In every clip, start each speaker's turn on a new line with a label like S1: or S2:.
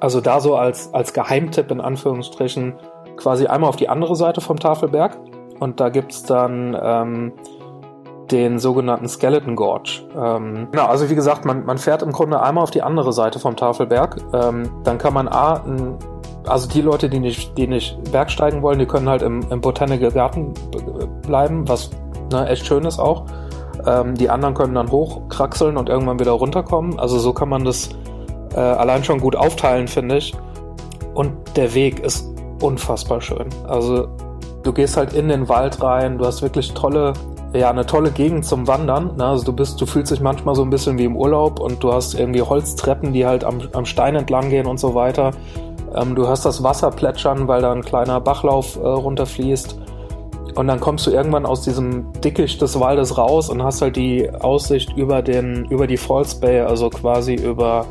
S1: Also da so als, als Geheimtipp in Anführungsstrichen quasi einmal auf die andere Seite vom Tafelberg und da gibt's dann ähm, den sogenannten Skeleton Gorge. Ähm, genau, also wie gesagt, man, man fährt im Grunde einmal auf die andere Seite vom Tafelberg. Ähm, dann kann man A, ein, also die Leute, die nicht, die nicht bergsteigen wollen, die können halt im, im Botanical Garten bleiben, was ne, echt schön ist auch. Ähm, die anderen können dann hochkraxeln und irgendwann wieder runterkommen. Also so kann man das äh, allein schon gut aufteilen, finde ich. Und der Weg ist unfassbar schön. Also du gehst halt in den Wald rein, du hast wirklich tolle, ja, eine tolle Gegend zum Wandern. Ne? Also du bist, du fühlst dich manchmal so ein bisschen wie im Urlaub und du hast irgendwie Holztreppen, die halt am, am Stein entlang gehen und so weiter. Ähm, du hörst das Wasser plätschern, weil da ein kleiner Bachlauf äh, runterfließt. Und dann kommst du irgendwann aus diesem Dickicht des Waldes raus und hast halt die Aussicht über den, über die Falls Bay, also quasi über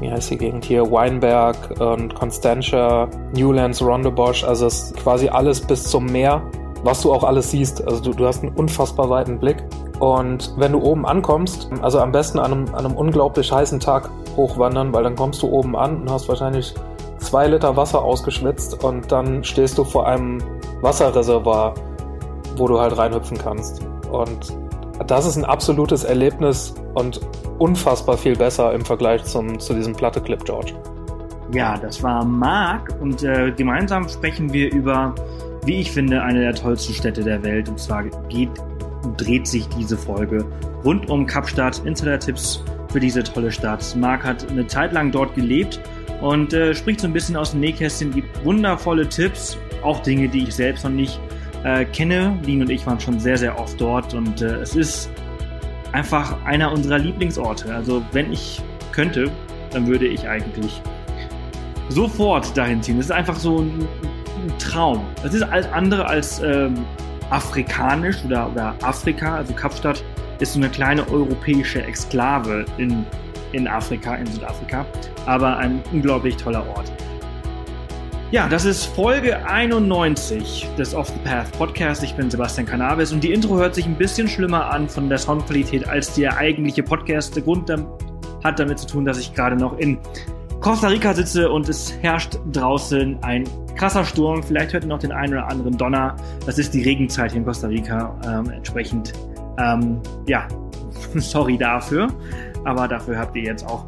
S1: wie heißt die Gegend hier, Weinberg und Constantia, Newlands, Rondebosch, also es ist quasi alles bis zum Meer, was du auch alles siehst. Also du, du hast einen unfassbar weiten Blick. Und wenn du oben ankommst, also am besten an einem, an einem unglaublich heißen Tag hochwandern, weil dann kommst du oben an und hast wahrscheinlich zwei Liter Wasser ausgeschwitzt und dann stehst du vor einem Wasserreservoir, wo du halt reinhüpfen kannst. Und das ist ein absolutes Erlebnis und unfassbar viel besser im Vergleich zum, zu diesem Platte Clip George.
S2: Ja, das war Marc und äh, gemeinsam sprechen wir über, wie ich finde, eine der tollsten Städte der Welt. Und zwar geht, dreht sich diese Folge rund um Kapstadt. Insider-Tipps für diese tolle Stadt. Marc hat eine Zeit lang dort gelebt und äh, spricht so ein bisschen aus dem Nähkästchen, gibt wundervolle Tipps, auch Dinge, die ich selbst noch nicht äh, kenne. Lin und ich waren schon sehr, sehr oft dort und äh, es ist einfach einer unserer Lieblingsorte. Also wenn ich könnte, dann würde ich eigentlich sofort dahin ziehen. Es ist einfach so ein, ein Traum. Es ist alles andere als ähm, afrikanisch oder, oder Afrika. Also Kapstadt ist so eine kleine europäische Exklave in, in Afrika, in Südafrika. Aber ein unglaublich toller Ort. Ja, das ist Folge 91 des Off the Path Podcast. Ich bin Sebastian Cannabis und die Intro hört sich ein bisschen schlimmer an von der Soundqualität als der eigentliche Podcast. Der Grund hat damit zu tun, dass ich gerade noch in Costa Rica sitze und es herrscht draußen ein krasser Sturm. Vielleicht hört ihr noch den einen oder anderen Donner. Das ist die Regenzeit hier in Costa Rica. Ähm, entsprechend, ähm, ja, sorry dafür. Aber dafür habt ihr jetzt auch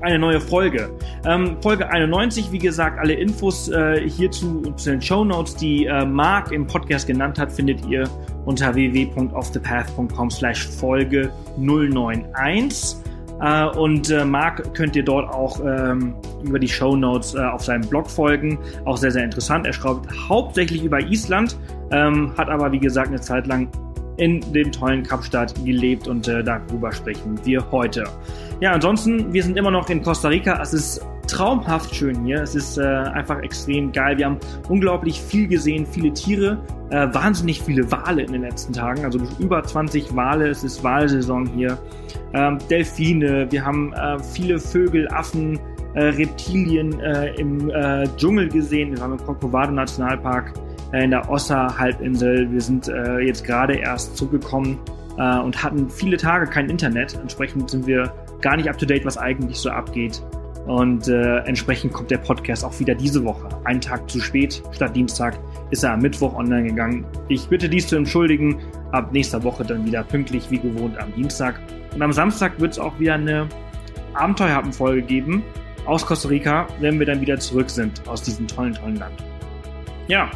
S2: eine neue Folge. Ähm, Folge 91, wie gesagt, alle Infos äh, hierzu zu den Show Notes, die äh, Marc im Podcast genannt hat, findet ihr unter www.offthepath.com slash Folge 091. Äh, und äh, Marc könnt ihr dort auch ähm, über die Show Notes äh, auf seinem Blog folgen. Auch sehr, sehr interessant. Er schreibt hauptsächlich über Island, ähm, hat aber, wie gesagt, eine Zeit lang in dem tollen Kapstadt gelebt und äh, darüber sprechen wir heute. Ja, ansonsten, wir sind immer noch in Costa Rica. Es ist traumhaft schön hier. Es ist äh, einfach extrem geil. Wir haben unglaublich viel gesehen, viele Tiere, äh, wahnsinnig viele Wale in den letzten Tagen. Also über 20 Wale. Es ist Wahlsaison hier. Ähm, Delfine. Wir haben äh, viele Vögel, Affen, äh, Reptilien äh, im äh, Dschungel gesehen. Wir haben im Corcovado Nationalpark in der Ossa-Halbinsel. Wir sind jetzt gerade erst zugekommen und hatten viele Tage kein Internet. Entsprechend sind wir gar nicht up to date, was eigentlich so abgeht. Und äh, entsprechend kommt der Podcast auch wieder diese Woche. Einen Tag zu spät, statt Dienstag ist er am Mittwoch online gegangen. Ich bitte dies zu entschuldigen. Ab nächster Woche dann wieder pünktlich wie gewohnt am Dienstag. Und am Samstag wird es auch wieder eine Abenteuerhappen-Folge geben aus Costa Rica, wenn wir dann wieder zurück sind aus diesem tollen, tollen Land. Ja,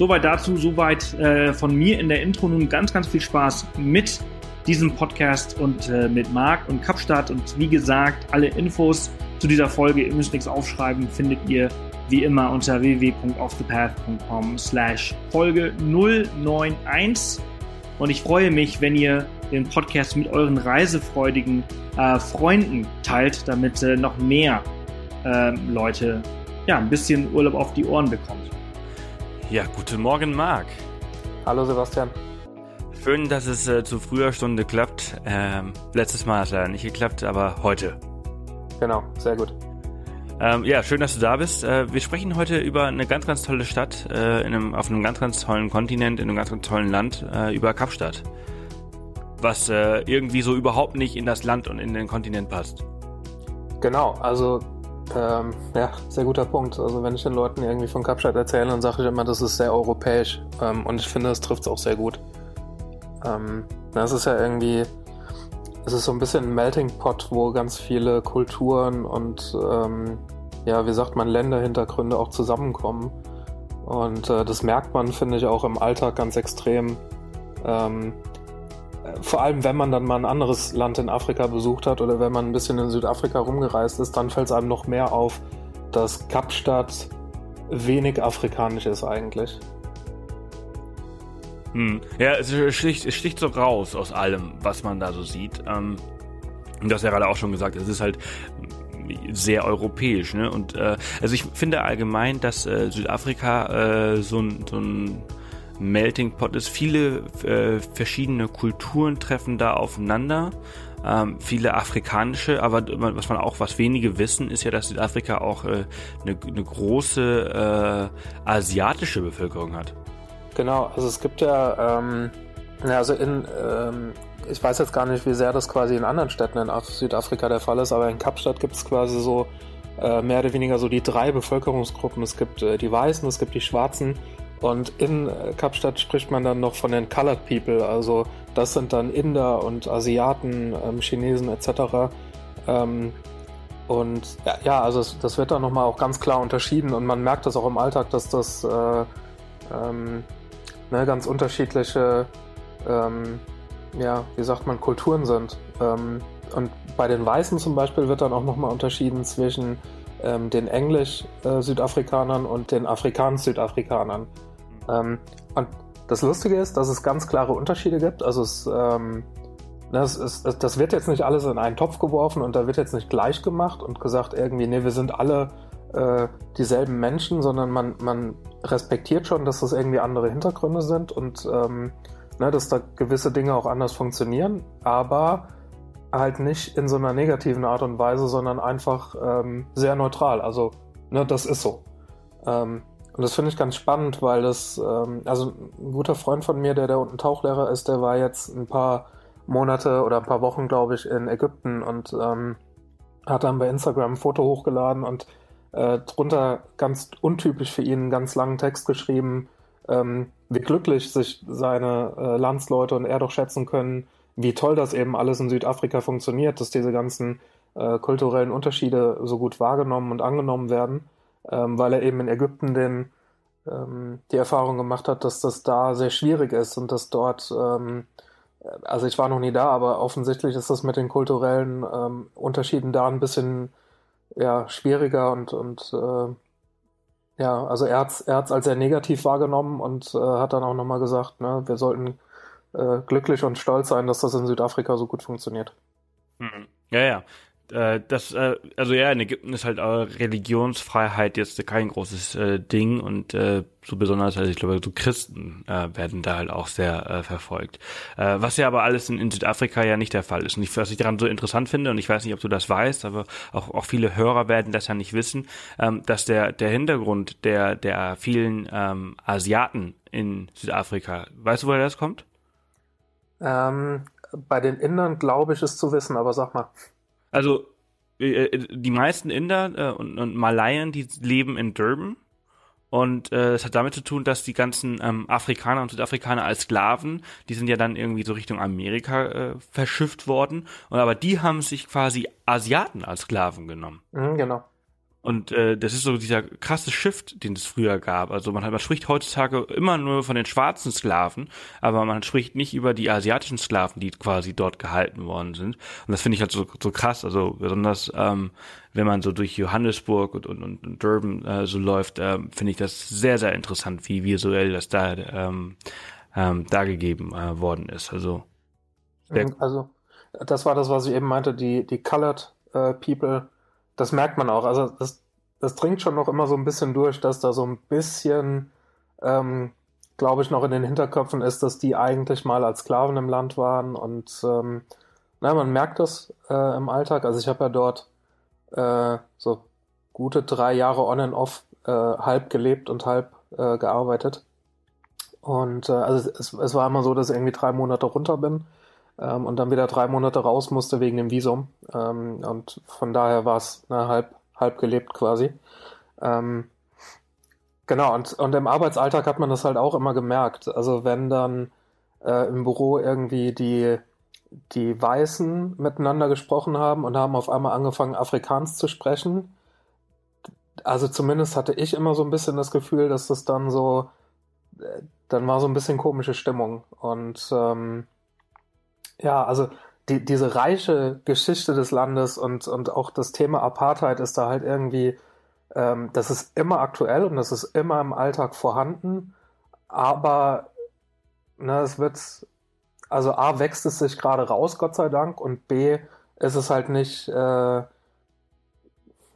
S2: soweit dazu, soweit äh, von mir in der Intro. Nun ganz, ganz viel Spaß mit diesem Podcast und äh, mit Marc und Kapstadt. Und wie gesagt, alle Infos zu dieser Folge, ihr müsst nichts aufschreiben, findet ihr wie immer unter www.offthepath.com slash Folge 091. Und ich freue mich, wenn ihr den Podcast mit euren reisefreudigen äh, Freunden teilt, damit äh, noch mehr äh, Leute ja, ein bisschen Urlaub auf die Ohren bekommt.
S3: Ja, guten Morgen, Marc.
S1: Hallo, Sebastian.
S3: Schön, dass es äh, zu früher Stunde klappt. Ähm, letztes Mal hat es leider nicht geklappt, aber heute.
S1: Genau, sehr gut.
S3: Ähm, ja, schön, dass du da bist. Äh, wir sprechen heute über eine ganz, ganz tolle Stadt äh, in einem, auf einem ganz, ganz tollen Kontinent, in einem ganz, ganz tollen Land, äh, über Kapstadt. Was äh, irgendwie so überhaupt nicht in das Land und in den Kontinent passt.
S1: Genau, also Ähm, ja, sehr guter Punkt. Also wenn ich den Leuten irgendwie von Kapstadt erzähle, dann sage ich immer, das ist sehr europäisch. Ähm, und ich finde, das trifft es auch sehr gut. Ähm, das ist ja irgendwie, es ist so ein bisschen ein Melting Pot, wo ganz viele Kulturen und ähm, ja, wie sagt man, Länderhintergründe auch zusammenkommen. Und äh, das merkt man, finde ich, auch im Alltag ganz extrem. Ähm, vor allem, wenn man dann mal ein anderes Land in Afrika besucht hat oder wenn man ein bisschen in Südafrika rumgereist ist, dann fällt es einem noch mehr auf, dass Kapstadt wenig afrikanisch ist eigentlich.
S3: Hm. Ja, es sticht, es sticht so raus aus allem, was man da so sieht. Ähm, du hast ja gerade auch schon gesagt, es ist halt sehr europäisch. Ne? Und äh, also ich finde allgemein, dass äh, Südafrika äh, so ein, so ein Melting Pot ist. Viele äh, verschiedene Kulturen treffen da aufeinander. Ähm, viele afrikanische, aber was man auch, was wenige wissen, ist ja, dass Südafrika auch äh, eine, eine große äh, asiatische Bevölkerung hat.
S1: Genau, also es gibt ja, ähm, also in, ähm, ich weiß jetzt gar nicht, wie sehr das quasi in anderen Städten in Südafrika der Fall ist, aber in Kapstadt gibt es quasi so äh, mehr oder weniger so die drei Bevölkerungsgruppen. Es gibt äh, die Weißen, es gibt die Schwarzen und in äh, Kapstadt spricht man dann noch von den Colored People, also das sind dann Inder und Asiaten, ähm, Chinesen etc. Ähm, und ja, ja, also das wird dann nochmal auch ganz klar unterschieden und man merkt das auch im Alltag, dass das äh, ähm, ne, ganz unterschiedliche, ähm, ja, wie sagt man, Kulturen sind. Ähm, und bei den Weißen zum Beispiel wird dann auch nochmal unterschieden zwischen ähm, den Englisch-Südafrikanern und den Afrikaans-Südafrikanern. Ähm, und das Lustige ist, dass es ganz klare Unterschiede gibt. Also es, ähm, das, ist, das wird jetzt nicht alles in einen Topf geworfen und da wird jetzt nicht gleich gemacht und gesagt irgendwie, nee, wir sind alle äh, dieselben Menschen, sondern man, man respektiert schon, dass das irgendwie andere Hintergründe sind und ähm, ne, dass da gewisse Dinge auch anders funktionieren, aber halt nicht in so einer negativen Art und Weise, sondern einfach ähm, sehr neutral. Also, ne, das ist so. Ähm, und das finde ich ganz spannend, weil das, ähm, also ein guter Freund von mir, der da unten Tauchlehrer ist, der war jetzt ein paar Monate oder ein paar Wochen, glaube ich, in Ägypten und ähm, hat dann bei Instagram ein Foto hochgeladen und äh, drunter ganz untypisch für ihn einen ganz langen Text geschrieben, ähm, wie glücklich sich seine äh, Landsleute und er doch schätzen können, wie toll das eben alles in Südafrika funktioniert, dass diese ganzen äh, kulturellen Unterschiede so gut wahrgenommen und angenommen werden ähm, weil er eben in Ägypten den, ähm, die Erfahrung gemacht hat, dass das da sehr schwierig ist und dass dort, ähm, also ich war noch nie da, aber offensichtlich ist das mit den kulturellen ähm, Unterschieden da ein bisschen ja, schwieriger und, und äh, ja, also er hat es als sehr negativ wahrgenommen und äh, hat dann auch nochmal gesagt, ne, wir sollten äh, glücklich und stolz sein, dass das in Südafrika so gut funktioniert.
S3: Mhm. Ja, ja äh, das, äh, also ja, in Ägypten ist halt äh, Religionsfreiheit jetzt kein großes äh, Ding und äh, so besonders, also ich glaube, so Christen äh, werden da halt auch sehr äh, verfolgt. Äh, was ja aber alles in, in Südafrika ja nicht der Fall ist. Und ich, was ich daran so interessant finde, und ich weiß nicht, ob du das weißt, aber auch, auch viele Hörer werden das ja nicht wissen, ähm, dass der, der Hintergrund der, der vielen ähm, Asiaten in Südafrika, weißt du, woher das kommt?
S1: Ähm, bei den Indern glaube ich es zu wissen, aber sag mal.
S3: Also äh, äh, die meisten Inder äh, und, und Malayen, die leben in Durban. Und äh, es hat damit zu tun, dass die ganzen ähm, Afrikaner und Südafrikaner als Sklaven, die sind ja dann irgendwie so Richtung Amerika äh, verschifft worden. Und aber die haben sich quasi Asiaten als Sklaven genommen.
S1: Mhm, genau.
S3: Und äh, das ist so dieser krasse Shift, den es früher gab. Also man, man spricht heutzutage immer nur von den schwarzen Sklaven, aber man spricht nicht über die asiatischen Sklaven, die quasi dort gehalten worden sind. Und das finde ich halt so, so krass. Also besonders ähm, wenn man so durch Johannesburg und, und, und Durban äh, so läuft, äh, finde ich das sehr, sehr interessant, wie visuell das da ähm, ähm, dargegeben äh, worden ist. Also,
S1: also das war das, was ich eben meinte, die, die Colored äh, People das merkt man auch. Also das, das dringt schon noch immer so ein bisschen durch, dass da so ein bisschen, ähm, glaube ich, noch in den Hinterköpfen ist, dass die eigentlich mal als Sklaven im Land waren und ähm, na, man merkt das äh, im Alltag. Also ich habe ja dort äh, so gute drei Jahre on and off äh, halb gelebt und halb äh, gearbeitet. Und äh, also es, es war immer so, dass ich irgendwie drei Monate runter bin ähm, und dann wieder drei Monate raus musste wegen dem Visum. Ähm, und von daher war es ne, halb, halb gelebt quasi. Ähm, genau, und, und im Arbeitsalltag hat man das halt auch immer gemerkt. Also wenn dann äh, im Büro irgendwie die, die Weißen miteinander gesprochen haben und haben auf einmal angefangen, Afrikaans zu sprechen. Also zumindest hatte ich immer so ein bisschen das Gefühl, dass das dann so, äh, dann war so ein bisschen komische Stimmung. Und ähm, ja, also die, diese reiche Geschichte des Landes und, und auch das Thema Apartheid ist da halt irgendwie, ähm, das ist immer aktuell und das ist immer im Alltag vorhanden, aber ne, es wird, also A, wächst es sich gerade raus, Gott sei Dank, und B, ist es halt nicht, äh,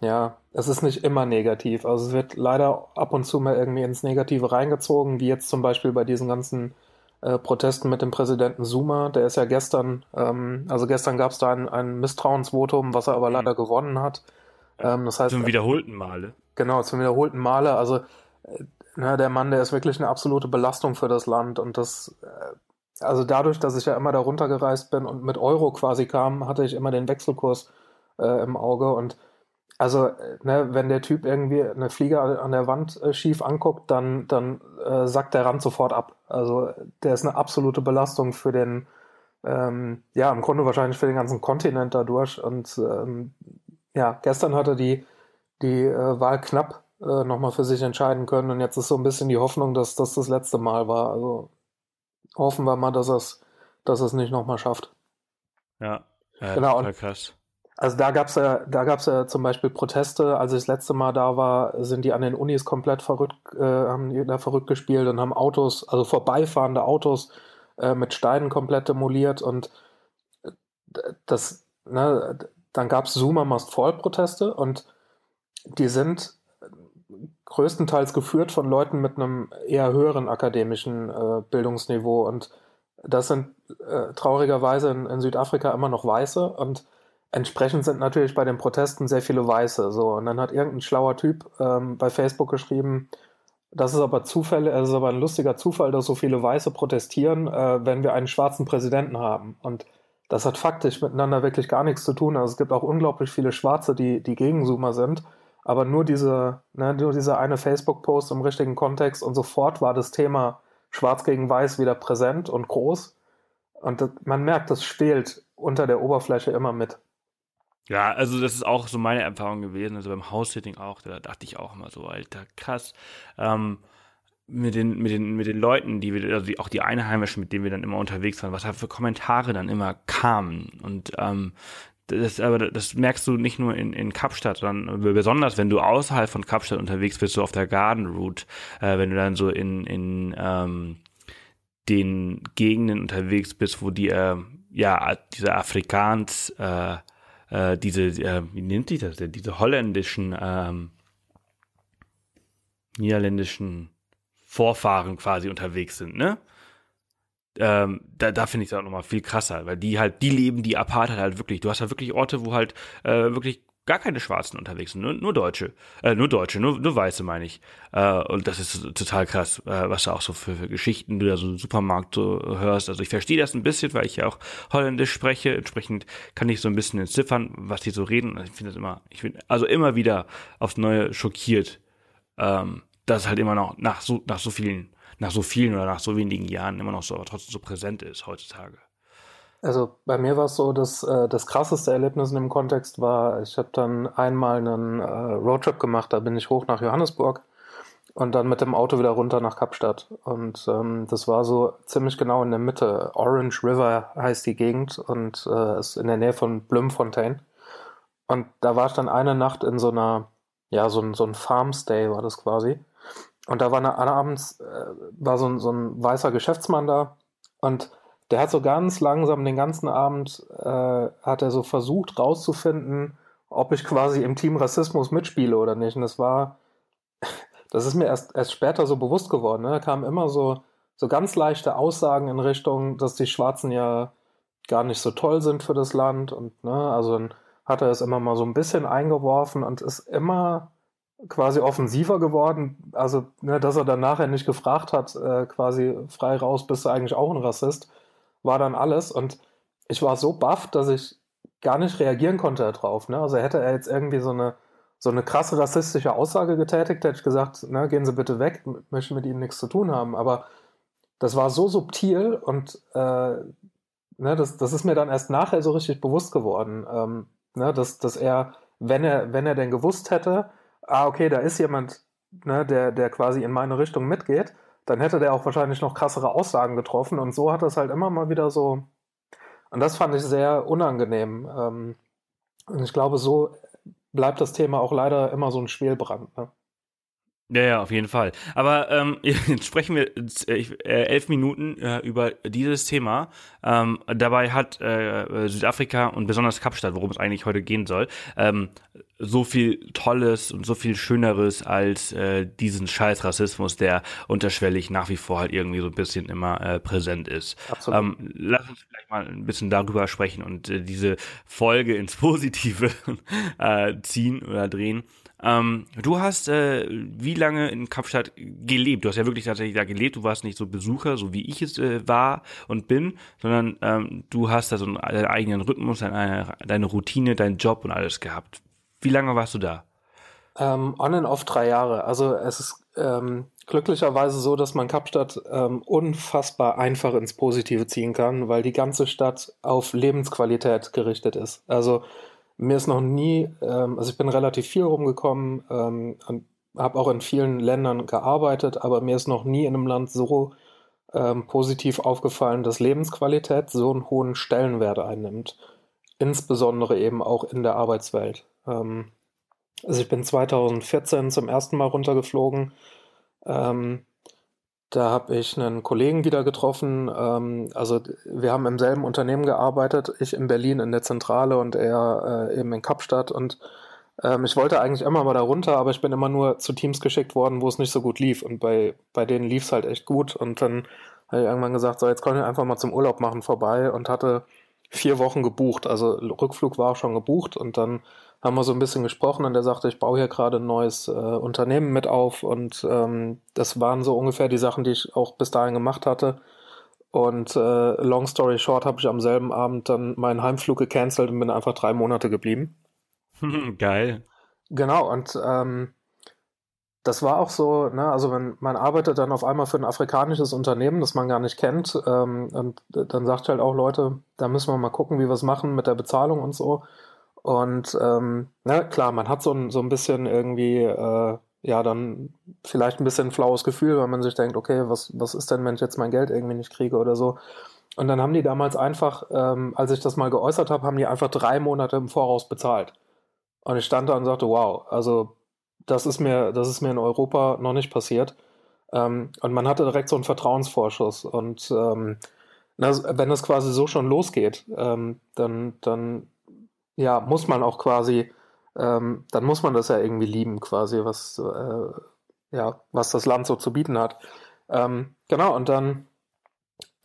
S1: ja, es ist nicht immer negativ. Also es wird leider ab und zu mal irgendwie ins Negative reingezogen, wie jetzt zum Beispiel bei diesen ganzen äh, Protesten mit dem Präsidenten Zuma. Der ist ja gestern, ähm, also gestern gab es da ein, ein Misstrauensvotum, was er aber leider mhm. gewonnen hat.
S3: Ähm, das heißt, zum wiederholten Male.
S1: Genau, zum wiederholten Male. Also äh, na, der Mann, der ist wirklich eine absolute Belastung für das Land und das, äh, also dadurch, dass ich ja immer da runtergereist bin und mit Euro quasi kam, hatte ich immer den Wechselkurs äh, im Auge und also, ne, wenn der Typ irgendwie eine Fliege an der Wand äh, schief anguckt, dann, dann äh, sackt der Rand sofort ab. Also, der ist eine absolute Belastung für den, ähm, ja, im Grunde wahrscheinlich für den ganzen Kontinent dadurch. Und ähm, ja, gestern hat er die, die äh, Wahl knapp äh, nochmal für sich entscheiden können. Und jetzt ist so ein bisschen die Hoffnung, dass das das letzte Mal war. Also hoffen wir mal, dass es, dass es nicht nochmal schafft.
S3: Ja, ja genau. Und, krass.
S1: Also da gab's ja, da gab's ja zum Beispiel Proteste. Als ich das letzte Mal da war, sind die an den Unis komplett verrückt, äh, haben da verrückt gespielt und haben Autos, also vorbeifahrende Autos äh, mit Steinen komplett demoliert. Und äh, das, ne, dann gab's Zoomer Must Fall Proteste und die sind größtenteils geführt von Leuten mit einem eher höheren akademischen äh, Bildungsniveau. Und das sind äh, traurigerweise in, in Südafrika immer noch Weiße. Und Entsprechend sind natürlich bei den Protesten sehr viele Weiße. So, und dann hat irgendein schlauer Typ ähm, bei Facebook geschrieben, das ist aber Zufälle, es ist aber ein lustiger Zufall, dass so viele Weiße protestieren, äh, wenn wir einen schwarzen Präsidenten haben. Und das hat faktisch miteinander wirklich gar nichts zu tun. Also es gibt auch unglaublich viele Schwarze, die, die gegen Zoomer sind. Aber nur diese, ne, nur dieser eine Facebook-Post im richtigen Kontext und sofort war das Thema Schwarz gegen Weiß wieder präsent und groß. Und das, man merkt, das spielt unter der Oberfläche immer mit.
S3: Ja, also das ist auch so meine Erfahrung gewesen. Also beim House-Sitting auch, da dachte ich auch immer so, Alter, krass. Ähm, mit den, mit den, mit den Leuten, die wir, also die, auch die Einheimischen, mit denen wir dann immer unterwegs waren, was da für Kommentare dann immer kamen. Und ähm, das, aber das merkst du nicht nur in, in Kapstadt, sondern besonders wenn du außerhalb von Kapstadt unterwegs bist, so auf der Garden Route, äh, wenn du dann so in, in ähm, den Gegenden unterwegs bist, wo die äh, ja diese Afrikaans äh, äh, diese, äh, wie nennt die das denn, diese holländischen, ähm, niederländischen Vorfahren quasi unterwegs sind, ne? Ähm, da, da finde ich es auch nochmal viel krasser, weil die halt, die leben die Apartheid halt wirklich. Du hast halt wirklich Orte, wo halt äh, wirklich gar keine Schwarzen unterwegs sind, nur, nur Deutsche, äh, nur Deutsche, nur, nur Weiße meine ich. Äh, und das ist total krass, äh, was da auch so für, für Geschichten du da so im Supermarkt so hörst. Also ich verstehe das ein bisschen, weil ich ja auch Holländisch spreche. Entsprechend kann ich so ein bisschen entziffern, was die so reden. Ich finde das immer, ich bin also immer wieder aufs Neue schockiert, ähm, dass halt immer noch nach so, nach so vielen, nach so vielen oder nach so wenigen Jahren immer noch so, aber trotzdem so präsent ist heutzutage.
S1: Also bei mir war es so, dass äh, das krasseste Erlebnis in dem Kontext war, ich habe dann einmal einen äh, Roadtrip gemacht, da bin ich hoch nach Johannesburg und dann mit dem Auto wieder runter nach Kapstadt. Und ähm, das war so ziemlich genau in der Mitte. Orange River heißt die Gegend und äh, ist in der Nähe von Bloemfontein. Und da war ich dann eine Nacht in so einer, ja, so ein, so ein Farmstay war das quasi. Und da war eine, abends, äh, war so ein, so ein weißer Geschäftsmann da und der hat so ganz langsam den ganzen Abend, äh, hat er so versucht rauszufinden, ob ich quasi im Team Rassismus mitspiele oder nicht. Und das war, das ist mir erst, erst später so bewusst geworden. Ne? Da kamen immer so, so ganz leichte Aussagen in Richtung, dass die Schwarzen ja gar nicht so toll sind für das Land. Und ne, also dann hat er es immer mal so ein bisschen eingeworfen und ist immer quasi offensiver geworden. Also, ne, dass er dann nachher nicht gefragt hat, äh, quasi frei raus, bist du eigentlich auch ein Rassist war dann alles. Und ich war so baff, dass ich gar nicht reagieren konnte darauf. Ne? Also hätte er jetzt irgendwie so eine, so eine krasse rassistische Aussage getätigt, hätte ich gesagt, ne, gehen Sie bitte weg, möchte mit Ihnen nichts zu tun haben. Aber das war so subtil und äh, ne, das, das ist mir dann erst nachher so richtig bewusst geworden, ähm, ne, dass, dass er, wenn er, wenn er denn gewusst hätte, ah, okay, da ist jemand, ne, der, der quasi in meine Richtung mitgeht, dann hätte der auch wahrscheinlich noch krassere Aussagen getroffen und so hat das halt immer mal wieder so, und das fand ich sehr unangenehm. Ähm, und ich glaube, so bleibt das Thema auch leider immer so ein Schwelbrand. Ne?
S3: Ja, ja, auf jeden Fall. Aber ähm, jetzt sprechen wir äh, elf Minuten äh, über dieses Thema. Ähm, dabei hat äh, Südafrika und besonders Kapstadt, worum es eigentlich heute gehen soll, ähm, so viel Tolles und so viel Schöneres als äh, diesen Scheiß Rassismus, der unterschwellig nach wie vor halt irgendwie so ein bisschen immer äh, präsent ist. Absolut. Ähm, lass uns vielleicht mal ein bisschen darüber sprechen und äh, diese Folge ins Positive äh, ziehen oder drehen. Ähm, du hast äh, wie lange in Kapstadt gelebt? Du hast ja wirklich tatsächlich da gelebt. Du warst nicht so Besucher, so wie ich es äh, war und bin, sondern ähm, du hast da so einen, deinen eigenen Rhythmus, deine, deine Routine, deinen Job und alles gehabt. Wie lange warst du da?
S1: Ähm, on and off drei Jahre. Also es ist ähm, glücklicherweise so, dass man Kapstadt ähm, unfassbar einfach ins Positive ziehen kann, weil die ganze Stadt auf Lebensqualität gerichtet ist. Also mir ist noch nie, ähm, also ich bin relativ viel rumgekommen ähm, und habe auch in vielen Ländern gearbeitet, aber mir ist noch nie in einem Land so ähm, positiv aufgefallen, dass Lebensqualität so einen hohen Stellenwert einnimmt. Insbesondere eben auch in der Arbeitswelt. Ähm, also ich bin 2014 zum ersten Mal runtergeflogen. Ähm, da habe ich einen Kollegen wieder getroffen. Ähm, also wir haben im selben Unternehmen gearbeitet, ich in Berlin in der Zentrale und er äh, eben in Kapstadt. Und ähm, ich wollte eigentlich immer mal da runter, aber ich bin immer nur zu Teams geschickt worden, wo es nicht so gut lief. Und bei, bei denen lief es halt echt gut. Und dann habe ich irgendwann gesagt, so jetzt können wir einfach mal zum Urlaub machen vorbei und hatte vier Wochen gebucht. Also Rückflug war schon gebucht und dann haben wir so ein bisschen gesprochen und er sagte, ich baue hier gerade ein neues äh, Unternehmen mit auf und ähm, das waren so ungefähr die Sachen, die ich auch bis dahin gemacht hatte. Und äh, long story short habe ich am selben Abend dann meinen Heimflug gecancelt und bin einfach drei Monate geblieben.
S3: Geil.
S1: Genau, und ähm, das war auch so, ne, also wenn man arbeitet dann auf einmal für ein afrikanisches Unternehmen, das man gar nicht kennt, ähm, und dann sagt halt auch Leute, da müssen wir mal gucken, wie wir es machen mit der Bezahlung und so. Und ähm, na klar, man hat so ein, so ein bisschen irgendwie, äh, ja, dann vielleicht ein bisschen ein flaues Gefühl, weil man sich denkt, okay, was, was ist denn, wenn ich jetzt mein Geld irgendwie nicht kriege oder so. Und dann haben die damals einfach, ähm, als ich das mal geäußert habe, haben die einfach drei Monate im Voraus bezahlt. Und ich stand da und sagte, wow, also das ist mir, das ist mir in Europa noch nicht passiert. Ähm, und man hatte direkt so einen Vertrauensvorschuss. Und ähm, na, wenn das quasi so schon losgeht, ähm, dann, dann ja, muss man auch quasi, ähm, dann muss man das ja irgendwie lieben, quasi, was, äh, ja, was das Land so zu bieten hat. Ähm, genau, und dann,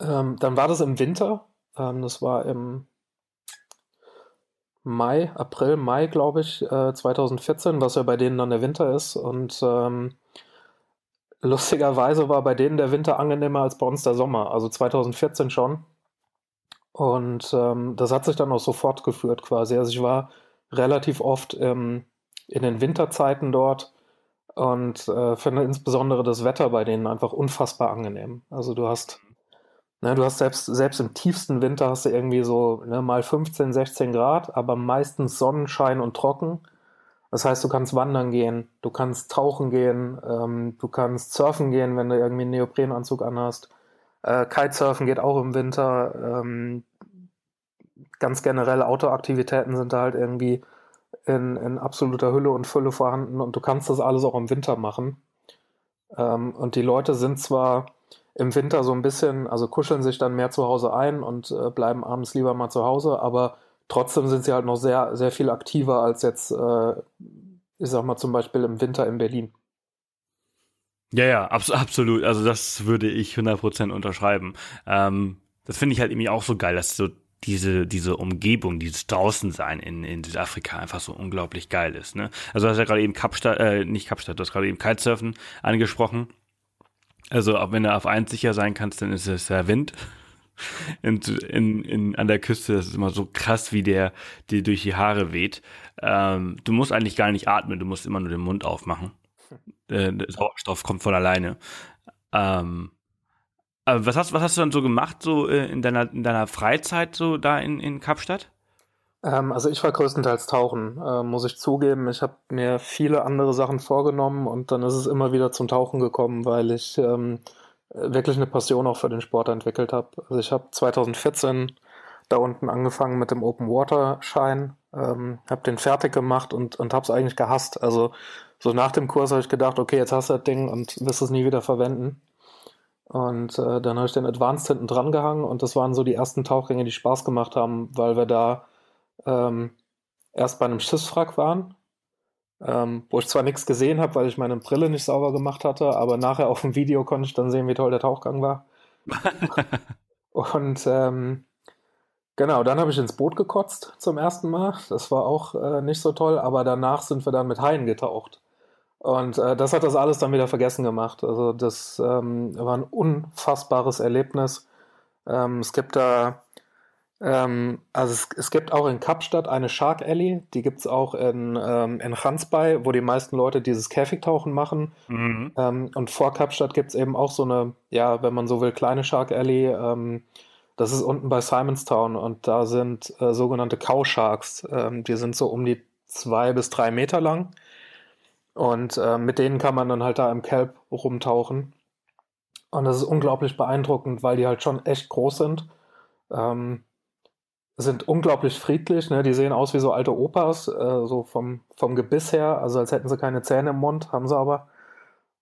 S1: ähm, dann war das im Winter. Ähm, das war im Mai, April, Mai, glaube ich, äh, 2014, was ja bei denen dann der Winter ist. Und ähm, lustigerweise war bei denen der Winter angenehmer als bei uns der Sommer. Also 2014 schon. Und ähm, das hat sich dann auch so fortgeführt quasi. Also ich war relativ oft ähm, in den Winterzeiten dort und äh, finde insbesondere das Wetter bei denen einfach unfassbar angenehm. Also du hast, ne, du hast selbst, selbst im tiefsten Winter hast du irgendwie so ne, mal 15, 16 Grad, aber meistens Sonnenschein und trocken. Das heißt, du kannst wandern gehen, du kannst tauchen gehen, ähm, du kannst surfen gehen, wenn du irgendwie einen Neoprenanzug anhast. Äh, Kitesurfen geht auch im Winter. Ähm, ganz generell Outdoor-Aktivitäten sind da halt irgendwie in, in absoluter Hülle und Fülle vorhanden und du kannst das alles auch im Winter machen. Ähm, und die Leute sind zwar im Winter so ein bisschen, also kuscheln sich dann mehr zu Hause ein und äh, bleiben abends lieber mal zu Hause, aber trotzdem sind sie halt noch sehr, sehr viel aktiver als jetzt, äh, ich sag mal zum Beispiel im Winter in Berlin.
S3: Ja, ja, abs absolut. Also das würde ich 100% unterschreiben. Ähm, das finde ich halt irgendwie auch so geil, dass so diese, diese Umgebung, dieses Draußensein in, in Südafrika einfach so unglaublich geil ist. Ne? Also du hast ja gerade eben Kapstadt, äh, nicht Kapstadt, du hast gerade eben Kitesurfen angesprochen. Also auch wenn du auf eins sicher sein kannst, dann ist es der Wind. in, in, in, an der Küste, das ist immer so krass, wie der dir durch die Haare weht. Ähm, du musst eigentlich gar nicht atmen, du musst immer nur den Mund aufmachen. Äh, der Sauerstoff kommt von alleine. Ähm, aber was hast, was hast du dann so gemacht, so äh, in deiner, in deiner Freizeit, so da in, in Kapstadt?
S1: Ähm, also ich war größtenteils tauchen, äh, muss ich zugeben. Ich habe mir viele andere Sachen vorgenommen und dann ist es immer wieder zum Tauchen gekommen, weil ich ähm, wirklich eine Passion auch für den Sport entwickelt habe. Also ich habe 2014 da unten angefangen mit dem Open Water Schein, ähm, habe den fertig gemacht und, und habe es eigentlich gehasst. Also so nach dem Kurs habe ich gedacht, okay, jetzt hast du das Ding und wirst es nie wieder verwenden. Und äh, dann habe ich den Advanced hinten dran gehangen und das waren so die ersten Tauchgänge, die Spaß gemacht haben, weil wir da ähm, erst bei einem Schiffswrack waren ähm, wo ich zwar nichts gesehen habe, weil ich meine Brille nicht sauber gemacht hatte, aber nachher auf dem Video konnte ich dann sehen, wie toll der Tauchgang war. und ähm, genau, dann habe ich ins Boot gekotzt zum ersten Mal. Das war auch äh, nicht so toll, aber danach sind wir dann mit Haien getaucht. Und äh, das hat das alles dann wieder vergessen gemacht. Also das ähm, war ein unfassbares Erlebnis. Ähm, es gibt da ähm, also es, es, gibt auch in Kapstadt eine Shark Alley, die gibt es auch in, ähm, in Hansbei, wo die meisten Leute dieses Käfigtauchen machen. Mhm. Ähm, und vor Kapstadt gibt es eben auch so eine, ja, wenn man so will, kleine Shark Alley. Ähm, das ist unten bei Simonstown und da sind äh, sogenannte Cow Sharks. Die sind so um die zwei bis drei Meter lang. Und äh, mit denen kann man dann halt da im Kelp rumtauchen. Und das ist unglaublich beeindruckend, weil die halt schon echt groß sind. Ähm, sind unglaublich friedlich. Ne? Die sehen aus wie so alte Opas, äh, so vom, vom Gebiss her, also als hätten sie keine Zähne im Mund, haben sie aber.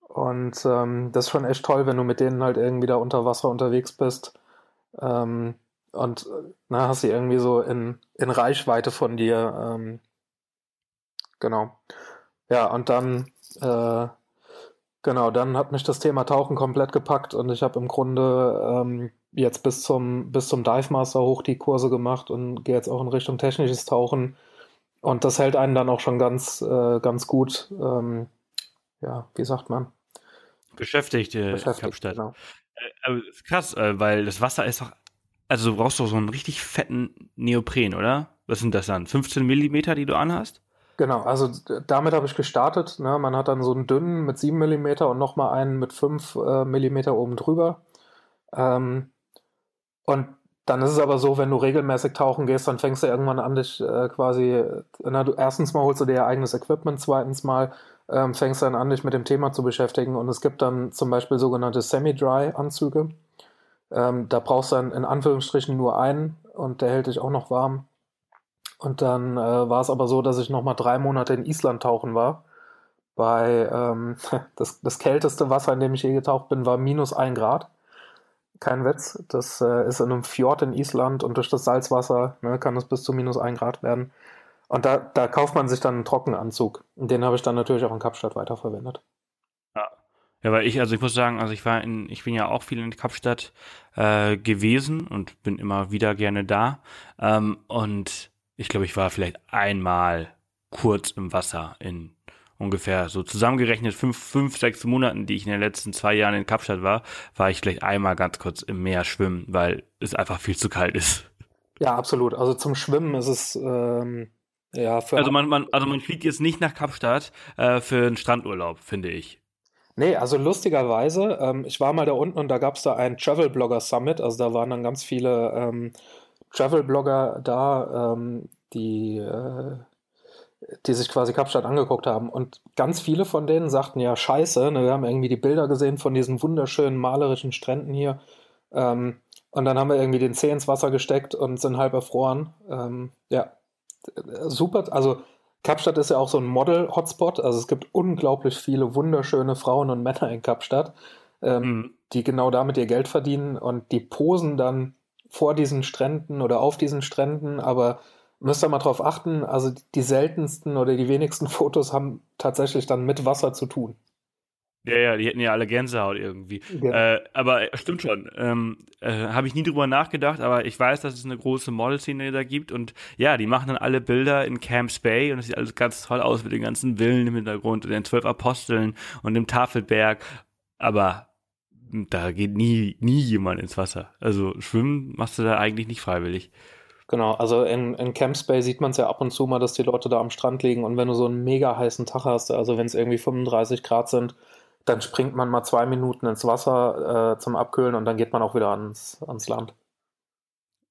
S1: Und ähm, das ist schon echt toll, wenn du mit denen halt irgendwie da unter Wasser unterwegs bist. Ähm, und na, hast sie irgendwie so in, in Reichweite von dir. Ähm, genau. Ja, und dann, äh, genau, dann hat mich das Thema Tauchen komplett gepackt und ich habe im Grunde ähm, jetzt bis zum, bis zum Dive Master hoch die Kurse gemacht und gehe jetzt auch in Richtung technisches Tauchen. Und das hält einen dann auch schon ganz, äh, ganz gut, ähm, ja, wie sagt man?
S3: Beschäftigt, äh, Beschäftigt Kapstadt. Genau. Äh, krass, äh, weil das Wasser ist doch, also du brauchst doch so einen richtig fetten Neopren, oder? Was sind das dann? 15 Millimeter, die du anhast?
S1: Genau, also damit habe ich gestartet. Ne? Man hat dann so einen dünnen mit 7 Millimeter und nochmal einen mit 5 äh, Millimeter oben drüber. Ähm, und dann ist es aber so, wenn du regelmäßig tauchen gehst, dann fängst du irgendwann an, dich äh, quasi, na, du, erstens mal holst du dir ja eigenes Equipment, zweitens mal ähm, fängst du dann an, dich mit dem Thema zu beschäftigen. Und es gibt dann zum Beispiel sogenannte Semi-Dry-Anzüge. Ähm, da brauchst du dann in Anführungsstrichen nur einen und der hält dich auch noch warm. Und dann äh, war es aber so, dass ich nochmal drei Monate in Island tauchen war. Bei ähm, das, das kälteste Wasser, in dem ich je getaucht bin, war minus ein Grad. Kein Witz. Das äh, ist in einem Fjord in Island und durch das Salzwasser ne, kann es bis zu minus ein Grad werden. Und da, da kauft man sich dann einen Trockenanzug. Den habe ich dann natürlich auch in Kapstadt weiterverwendet.
S3: Ja. Ja, weil ich, also ich muss sagen, also ich war in, ich bin ja auch viel in Kapstadt äh, gewesen und bin immer wieder gerne da. Ähm, und ich glaube, ich war vielleicht einmal kurz im Wasser in ungefähr so zusammengerechnet fünf, fünf, sechs Monaten, die ich in den letzten zwei Jahren in Kapstadt war, war ich vielleicht einmal ganz kurz im Meer schwimmen, weil es einfach viel zu kalt ist.
S1: Ja, absolut. Also zum Schwimmen ist es ähm, ja
S3: für also man, man also man fliegt jetzt nicht nach Kapstadt äh, für einen Strandurlaub, finde ich.
S1: Nee, also lustigerweise, ähm, ich war mal da unten und da gab es da ein Travel Blogger Summit, also da waren dann ganz viele ähm, Travel Blogger da, ähm, die äh, die sich quasi Kapstadt angeguckt haben. Und ganz viele von denen sagten ja, scheiße, ne, wir haben irgendwie die Bilder gesehen von diesen wunderschönen malerischen Stränden hier. Ähm, und dann haben wir irgendwie den Zeh ins Wasser gesteckt und sind halb erfroren. Ähm, ja, super. Also Kapstadt ist ja auch so ein Model-Hotspot. Also es gibt unglaublich viele wunderschöne Frauen und Männer in Kapstadt, ähm, mhm. die genau damit ihr Geld verdienen und die posen dann vor diesen Stränden oder auf diesen Stränden, aber müsst ihr mal drauf achten, also die seltensten oder die wenigsten Fotos haben tatsächlich dann mit Wasser zu tun.
S3: Ja, ja, die hätten ja alle Gänsehaut irgendwie. Ja. Äh, aber stimmt schon. Ähm, äh, Habe ich nie drüber nachgedacht, aber ich weiß, dass es eine große Modelszene da gibt und ja, die machen dann alle Bilder in Camps Bay und es sieht alles ganz toll aus mit den ganzen Villen im Hintergrund und den zwölf Aposteln und dem Tafelberg. Aber da geht nie, nie jemand ins Wasser. Also schwimmen machst du da eigentlich nicht freiwillig.
S1: Genau, also in, in Camps Bay sieht man es ja ab und zu mal, dass die Leute da am Strand liegen und wenn du so einen mega heißen Tag hast, also wenn es irgendwie 35 Grad sind, dann springt man mal zwei Minuten ins Wasser äh, zum Abkühlen und dann geht man auch wieder ans, ans Land.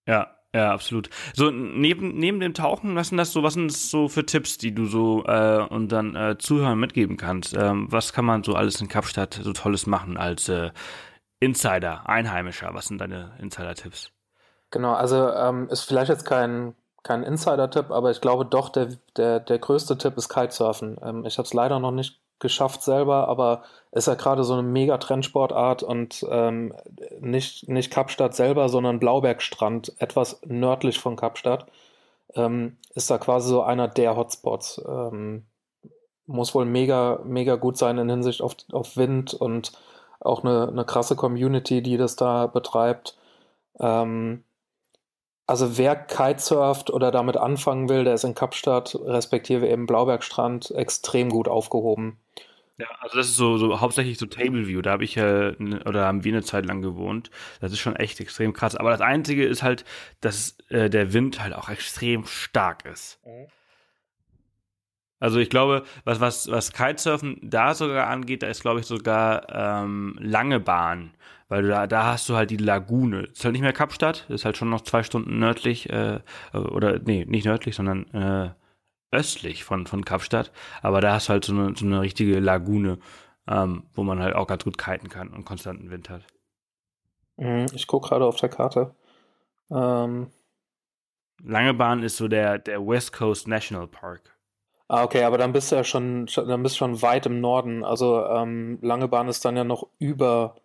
S3: Ja, ja, absolut. So, neben, neben dem Tauchen, was sind das so, was sind das so für Tipps, die du so äh, und dann äh, Zuhörern mitgeben kannst? Ähm, was kann man so alles in Kapstadt so Tolles machen als äh, Insider, Einheimischer? Was sind deine Insider-Tipps?
S1: Genau, also ähm, ist vielleicht jetzt kein, kein Insider-Tipp, aber ich glaube doch, der, der, der größte Tipp ist Kitesurfen. Ähm, ich habe es leider noch nicht geschafft selber, aber ist ja gerade so eine mega Trendsportart und ähm, nicht, nicht Kapstadt selber, sondern Blaubergstrand, etwas nördlich von Kapstadt, ähm, ist da quasi so einer der Hotspots. Ähm, muss wohl mega, mega gut sein in Hinsicht auf, auf Wind und auch eine, eine krasse Community, die das da betreibt. Ähm, also wer Kitesurft oder damit anfangen will, der ist in Kapstadt, respektive eben Blaubergstrand, extrem gut aufgehoben.
S3: Ja, also das ist so, so hauptsächlich so Table View. Da habe ich ja oder haben wir eine Zeit lang gewohnt. Das ist schon echt extrem krass. Aber das Einzige ist halt, dass äh, der Wind halt auch extrem stark ist. Mhm. Also ich glaube, was, was, was Kitesurfen da sogar angeht, da ist, glaube ich, sogar ähm, lange Bahn. Weil du da, da hast du halt die Lagune. Ist halt nicht mehr Kapstadt, ist halt schon noch zwei Stunden nördlich, äh, oder nee, nicht nördlich, sondern äh, östlich von, von Kapstadt. Aber da hast du halt so eine, so eine richtige Lagune, ähm, wo man halt auch ganz gut kiten kann und konstanten Wind hat.
S1: Mhm, ich gucke gerade auf der Karte. Ähm,
S3: Langebahn ist so der, der West Coast National Park.
S1: Ah, okay, aber dann bist du ja schon, dann bist du schon weit im Norden. Also ähm, Langebahn ist dann ja noch über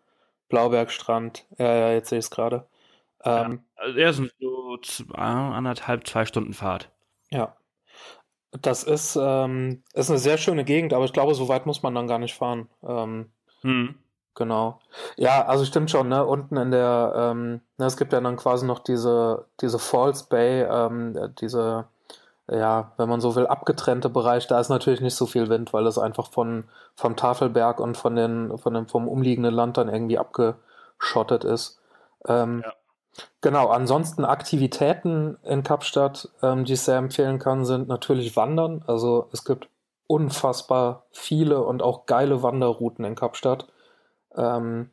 S1: Blaubergstrand. Ja, ja, jetzt sehe ich es gerade.
S3: Ähm, ja, also er sind so zwei, anderthalb, zwei Stunden Fahrt.
S1: Ja. Das ist, ähm, ist eine sehr schöne Gegend, aber ich glaube, so weit muss man dann gar nicht fahren. Ähm, hm. Genau. Ja, also stimmt schon, ne? Unten in der, ähm, ne, es gibt ja dann quasi noch diese, diese Falls Bay, ähm, diese ja, wenn man so will, abgetrennte Bereich, da ist natürlich nicht so viel Wind, weil es einfach von, vom Tafelberg und von den, von dem, vom umliegenden Land dann irgendwie abgeschottet ist. Ähm, ja. Genau, ansonsten Aktivitäten in Kapstadt, ähm, die ich sehr empfehlen kann, sind natürlich Wandern. Also es gibt unfassbar viele und auch geile Wanderrouten in Kapstadt, ähm,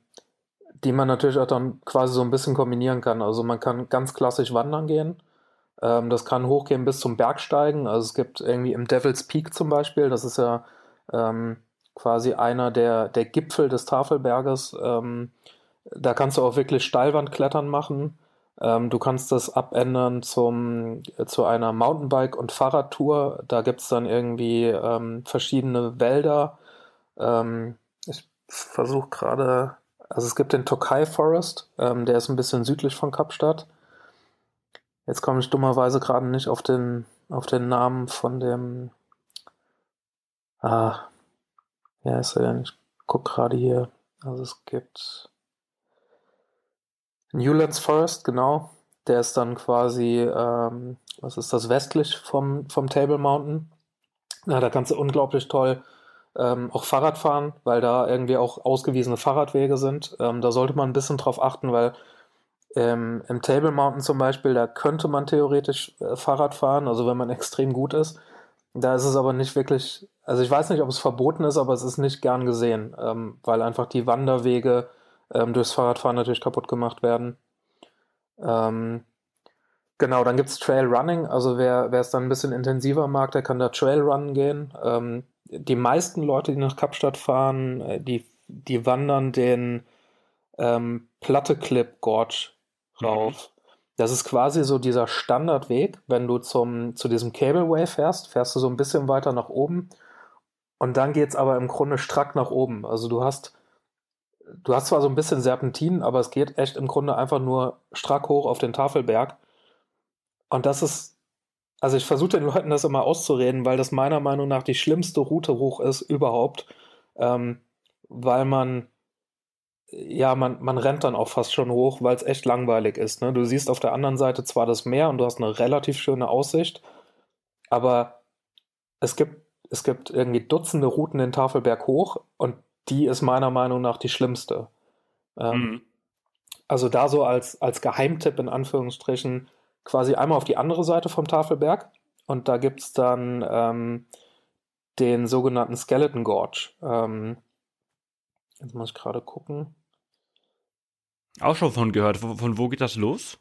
S1: die man natürlich auch dann quasi so ein bisschen kombinieren kann. Also man kann ganz klassisch wandern gehen ähm, das kann hochgehen bis zum Bergsteigen. Also es gibt irgendwie im Devil's Peak zum Beispiel, das ist ja ähm, quasi einer der, der Gipfel des Tafelberges. Ähm, da kannst du auch wirklich Steilwandklettern machen. Ähm, du kannst das abändern zum, zu einer Mountainbike- und Fahrradtour. Da gibt es dann irgendwie ähm, verschiedene Wälder. Ähm, ich versuche gerade, also es gibt den Tokai Forest, der ist ein bisschen südlich von Kapstadt. Jetzt komme ich dummerweise gerade nicht auf den, auf den Namen von dem. Ah, ja, ist er denn? Ich gucke gerade hier. Also es gibt Newlands Forest, genau. Der ist dann quasi, ähm, was ist das, westlich vom, vom Table Mountain. Ja, da kannst du unglaublich toll ähm, auch Fahrrad fahren, weil da irgendwie auch ausgewiesene Fahrradwege sind. Ähm, da sollte man ein bisschen drauf achten, weil ähm, Im Table Mountain zum Beispiel, da könnte man theoretisch äh, Fahrrad fahren, also wenn man extrem gut ist. Da ist es aber nicht wirklich, also ich weiß nicht, ob es verboten ist, aber es ist nicht gern gesehen, ähm, weil einfach die Wanderwege ähm, durchs Fahrradfahren natürlich kaputt gemacht werden. Ähm, genau, dann gibt es Trail Running, also wer, es dann ein bisschen intensiver mag, der kann da Trail Runnen gehen. Ähm, die meisten Leute, die nach Kapstadt fahren, äh, die, die wandern den ähm, Platte Clip Gorge rauf. Mhm. Das ist quasi so dieser Standardweg, wenn du zum, zu diesem Cableway fährst, fährst du so ein bisschen weiter nach oben und dann geht's aber im Grunde strack nach oben. Also du hast, du hast zwar so ein bisschen Serpentin, aber es geht echt im Grunde einfach nur strack hoch auf den Tafelberg. Und das ist, also ich versuche den Leuten das immer auszureden, weil das meiner Meinung nach die schlimmste Route hoch ist überhaupt, ähm, weil man ja, man, man rennt dann auch fast schon hoch, weil es echt langweilig ist. Ne? Du siehst auf der anderen Seite zwar das Meer und du hast eine relativ schöne Aussicht, aber es gibt, es gibt irgendwie Dutzende Routen den Tafelberg hoch und die ist meiner Meinung nach die schlimmste. Ähm, mhm. Also da so als, als Geheimtipp in Anführungsstrichen quasi einmal auf die andere Seite vom Tafelberg und da gibt es dann ähm, den sogenannten Skeleton Gorge. Ähm, jetzt muss ich gerade gucken.
S3: Auch schon von gehört. Von, von, wo geht das los?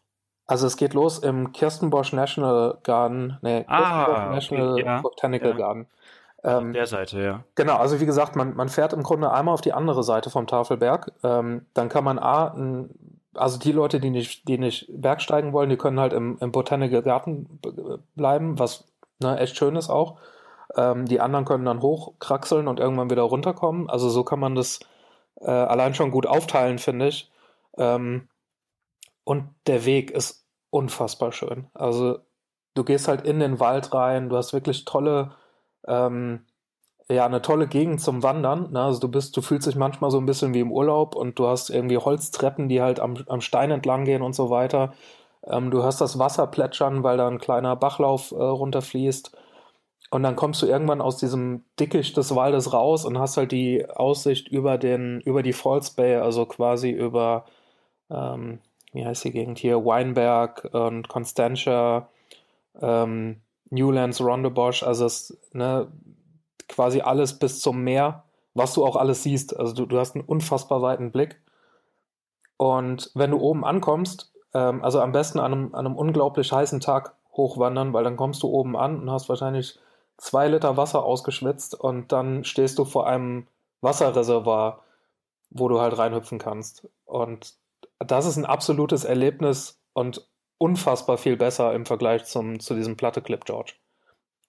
S1: Also es geht los im Kirstenbosch National Garden, nee,
S3: ah,
S1: National okay, ja, Botanical ja. Garden.
S3: Ähm, der Seite, ja.
S1: Genau, also wie gesagt, man, man fährt im Grunde einmal auf die andere Seite vom Tafelberg. Ähm, dann kann man A, ein, also die Leute, die nicht, die nicht Bergsteigen wollen, die können halt im, im Botanical Garden bleiben, was ne, echt schön ist auch. Ähm, die anderen können dann hochkraxeln und irgendwann wieder runterkommen. Also so kann man das äh, allein schon gut aufteilen, finde ich. Ähm, und der Weg ist unfassbar schön. Also du gehst halt in den Wald rein, du hast wirklich tolle ähm, ja, eine tolle Gegend zum Wandern. Ne? Also du bist, du fühlst dich manchmal so ein bisschen wie im Urlaub und du hast irgendwie Holztreppen, die halt am, am Stein entlang gehen und so weiter. Ähm, du hörst das Wasser plätschern, weil da ein kleiner Bachlauf äh, runterfließt. Und dann kommst du irgendwann aus diesem Dickicht des Waldes raus und hast halt die Aussicht über den, über die Falls Bay, also quasi über, ähm, wie heißt die Gegend hier, Weinberg und Constantia, ähm, Newlands, Rondebosch, also es, ne, quasi alles bis zum Meer, was du auch alles siehst. Also du, du hast einen unfassbar weiten Blick. Und wenn du oben ankommst, ähm, also am besten an einem, an einem unglaublich heißen Tag hochwandern, weil dann kommst du oben an und hast wahrscheinlich zwei Liter Wasser ausgeschwitzt und dann stehst du vor einem Wasserreservoir, wo du halt reinhüpfen kannst. Und das ist ein absolutes Erlebnis und unfassbar viel besser im Vergleich zum, zu diesem Platte Clip George.